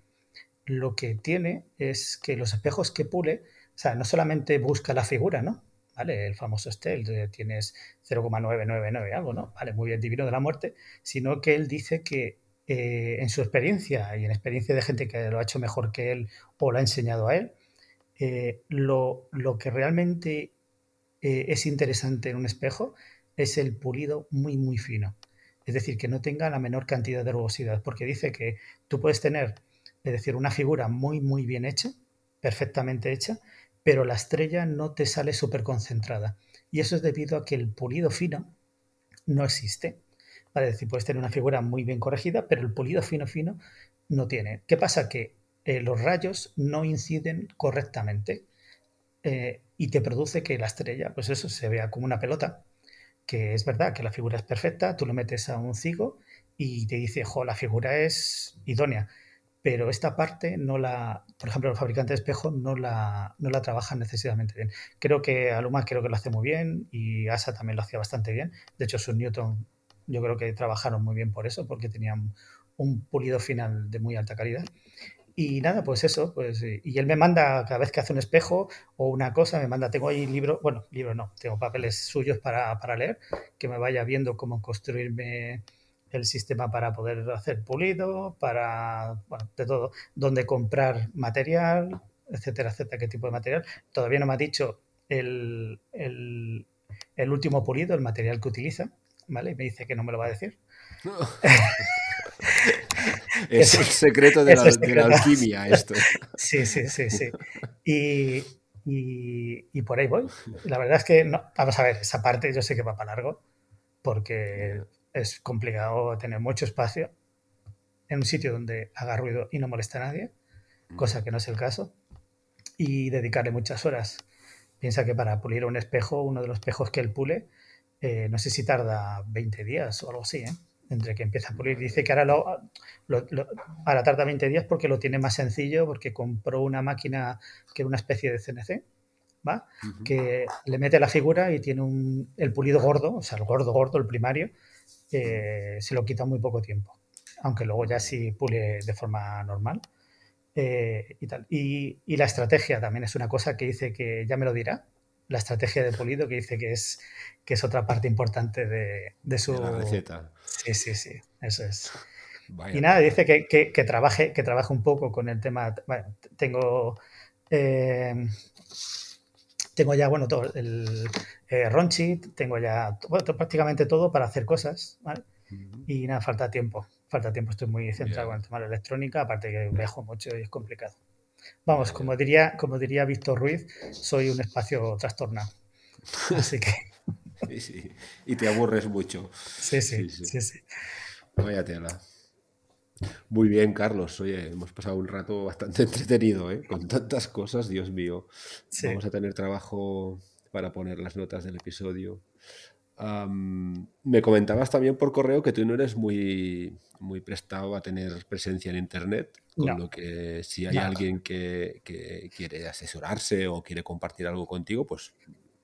lo que tiene es que los espejos que pule o sea, no solamente busca la figura, ¿no? ¿Vale? El famoso Estel, tienes 0,999 algo, ¿no? Vale, muy bien, divino de la muerte, sino que él dice que eh, en su experiencia y en experiencia de gente que lo ha hecho mejor que él o lo ha enseñado a él, eh, lo, que realmente eh, es interesante en un espejo es el pulido muy, muy fino. Es decir, que no tenga la menor cantidad de rugosidad, porque dice que tú puedes tener, es decir, una figura muy, muy bien hecha, perfectamente hecha, pero la estrella no te sale súper concentrada. Y eso es debido a que el pulido fino no existe. Vale, es puedes tener una figura muy bien corregida, pero el pulido fino fino no tiene. ¿Qué pasa? Que eh, los rayos no inciden correctamente eh, y te produce que la estrella, pues eso, se vea como una pelota, que es verdad que la figura es perfecta, tú lo metes a un cigo y te dice, jo, la figura es idónea pero esta parte no la, por ejemplo, el fabricante de espejos no la, no la trabajan necesariamente bien. Creo que Aluma creo que lo hace muy bien y ASA también lo hacía bastante bien. De hecho, sus Newton yo creo que trabajaron muy bien por eso, porque tenían un pulido final de muy alta calidad. Y nada, pues eso, pues, y él me manda cada vez que hace un espejo o una cosa, me manda, tengo ahí libros, bueno, libros no, tengo papeles suyos para, para leer, que me vaya viendo cómo construirme el sistema para poder hacer pulido, para, bueno, de todo, dónde comprar material, etcétera, etcétera, qué tipo de material. Todavía no me ha dicho el, último pulido, el material que utiliza, ¿vale? Y me dice que no me lo va a decir. es el secreto de, la, alquimia esto. sí, sí, sí, sí. Y, y, por ahí voy. La verdad es que, no, vamos a ver, esa parte yo sé que va para largo, porque es complicado tener mucho espacio en un sitio donde haga ruido y no moleste a nadie, cosa que no es el caso, y dedicarle muchas horas. Piensa que para pulir un espejo, uno de los espejos que él pule, eh, no sé si tarda 20 días o algo así, ¿eh? entre que empieza a pulir. Dice que ahora, lo, ahora tarda 20 días porque lo tiene más sencillo, porque compró una máquina que era una especie de CNC, ¿va? Que le mete la figura y tiene un, el pulido gordo, o sea, el gordo gordo, el primario, eh, se lo quita muy poco tiempo. Aunque luego ya sí pule de forma normal. Eh, y, tal. Y, y, la estrategia también es una cosa que dice que ya me lo dirá. La estrategia de pulido que dice que es, que es otra parte importante de, de su la receta. Sí, sí, sí, eso es. y nada, dice que, que, que, trabaje, que trabaje un poco con el tema. Bueno, tengo. Eh, tengo ya, bueno, todo el eh, Ronchi, tengo ya bueno, prácticamente todo para hacer cosas, ¿vale? Uh -huh. Y nada, falta tiempo falta tiempo, estoy muy centrado yeah. en el tema de la electrónica, aparte que viajo mucho y es complicado. Vamos, como diría, como diría Víctor Ruiz, soy un espacio trastornado. Así que. Sí, sí. Y te aburres mucho. Sí, sí, sí. sí, sí. Vaya tela. Muy bien, Carlos. Oye, hemos pasado un rato bastante entretenido, ¿eh? Con tantas cosas, Dios mío. Sí. Vamos a tener trabajo para poner las notas del episodio. Um, me comentabas también por correo que tú no eres muy, muy prestado a tener presencia en Internet, con No. lo que si hay No. alguien que, que quiere asesorarse o quiere compartir algo contigo, pues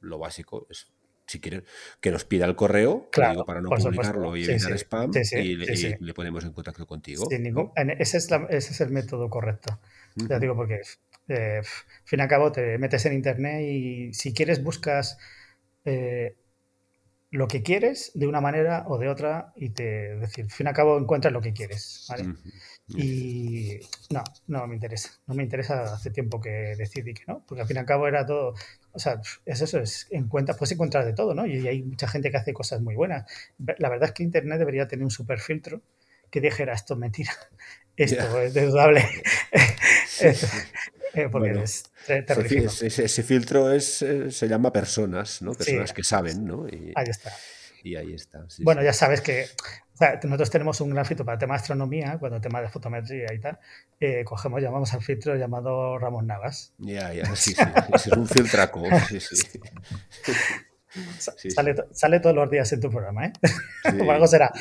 lo básico es si quiere que nos pida el correo, Claro, digo, para no por supuesto. publicarlo y evitar sí. spam, Sí, sí, y, le- y ponemos en contacto contigo. Ningún- ese, es la- ese es el método correcto. Ya digo, porque eh, al fin y al cabo te metes en internet y si quieres buscas eh, lo que quieres de una manera o de otra y te es decir, al fin y al cabo encuentras lo que quieres. Y no, no me interesa. No me interesa hace tiempo que decidí que no, porque al fin y al cabo era todo. O sea, es eso, es encuentra, puedes encontrar de todo, ¿no? Y hay mucha gente que hace cosas muy buenas. La verdad es que Internet debería tener un super filtro que dijera esto es mentira, esto es dudable. Porque Bueno, es Ese, ese- ese filtro es, eh, se llama personas, ¿no? Sí, Personas que saben, ¿no? Y, ahí está. Y ahí está. sí, Bueno, sí. ya sabes que o sea, nosotros tenemos un gran filtro para el tema de astronomía, cuando el tema de fotometría y tal, eh, cogemos, llamamos al filtro llamado Ramón Navas. Ya, ya, sí, sí. Es un filtraco. Sí, sí. Sa- Sí, sale, sale todos los días en tu programa, ¿eh? Por algo será.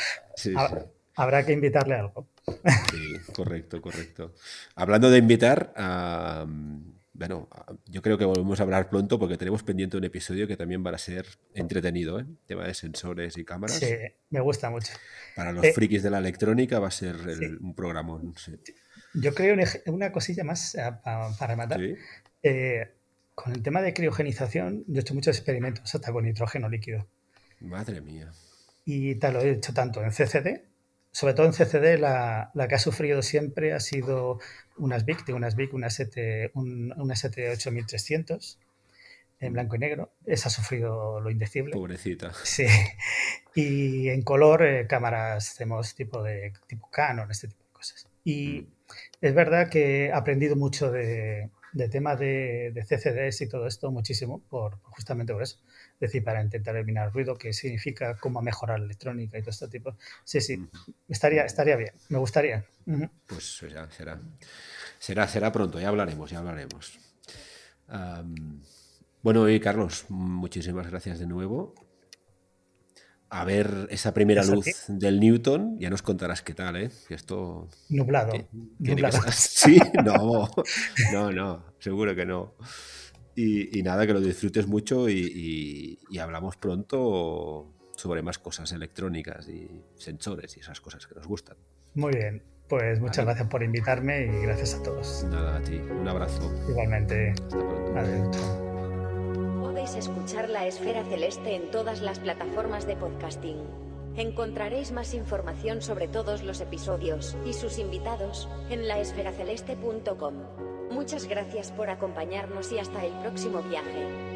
Habrá que invitarle algo. Sí, correcto, correcto. Hablando de invitar, a, bueno, a- yo creo que volvemos a hablar pronto porque tenemos pendiente un episodio que también va a ser entretenido, ¿eh? Tema de sensores y cámaras. Sí, me gusta mucho. Para los Eh, frikis de la electrónica va a ser el- Sí. un programón. Sí. Yo creo una cosilla más pa- para rematar. Sí. Eh, con el tema de criogenización, yo he hecho muchos experimentos hasta con nitrógeno líquido. Madre mía. Y tal, lo he hecho tanto en CCD, sobre todo en CCD, la, la que ha sufrido siempre ha sido unas BIC, tengo unas BIC, una ST, un, una ST8300 en blanco y negro. Esa ha sufrido lo indecible. Pobrecita. Sí. Y en color, eh, cámaras hacemos tipo de tipo Canon, este tipo de cosas. Y es verdad que he aprendido mucho de, de tema de, de CCDs y todo esto, muchísimo, por, justamente por eso. Es decir, para intentar eliminar el ruido, qué significa, cómo mejorar la electrónica y todo este tipo. Sí, sí, estaría, estaría bien, me gustaría. Pues será, será. Será, será pronto, ya hablaremos, ya hablaremos. Bueno, y Carlos, muchísimas gracias de nuevo. A ver esa primera luz del Newton, ya nos contarás qué tal, ¿eh? Que esto Nublado, que nublado. Sí, no, no, no, seguro que no. Y, y nada, que lo disfrutes mucho y, y- y hablamos pronto sobre más cosas electrónicas y sensores y esas cosas que nos gustan. Muy bien, pues muchas Vale. gracias por invitarme y gracias a todos. Nada, a ti. Un abrazo. Igualmente, Hasta pronto. adiós. Podéis escuchar La Esfera Celeste en todas las plataformas de podcasting. Encontraréis más información sobre todos los episodios y sus invitados en laesferaceleste.com. Muchas gracias por acompañarnos y hasta el próximo viaje.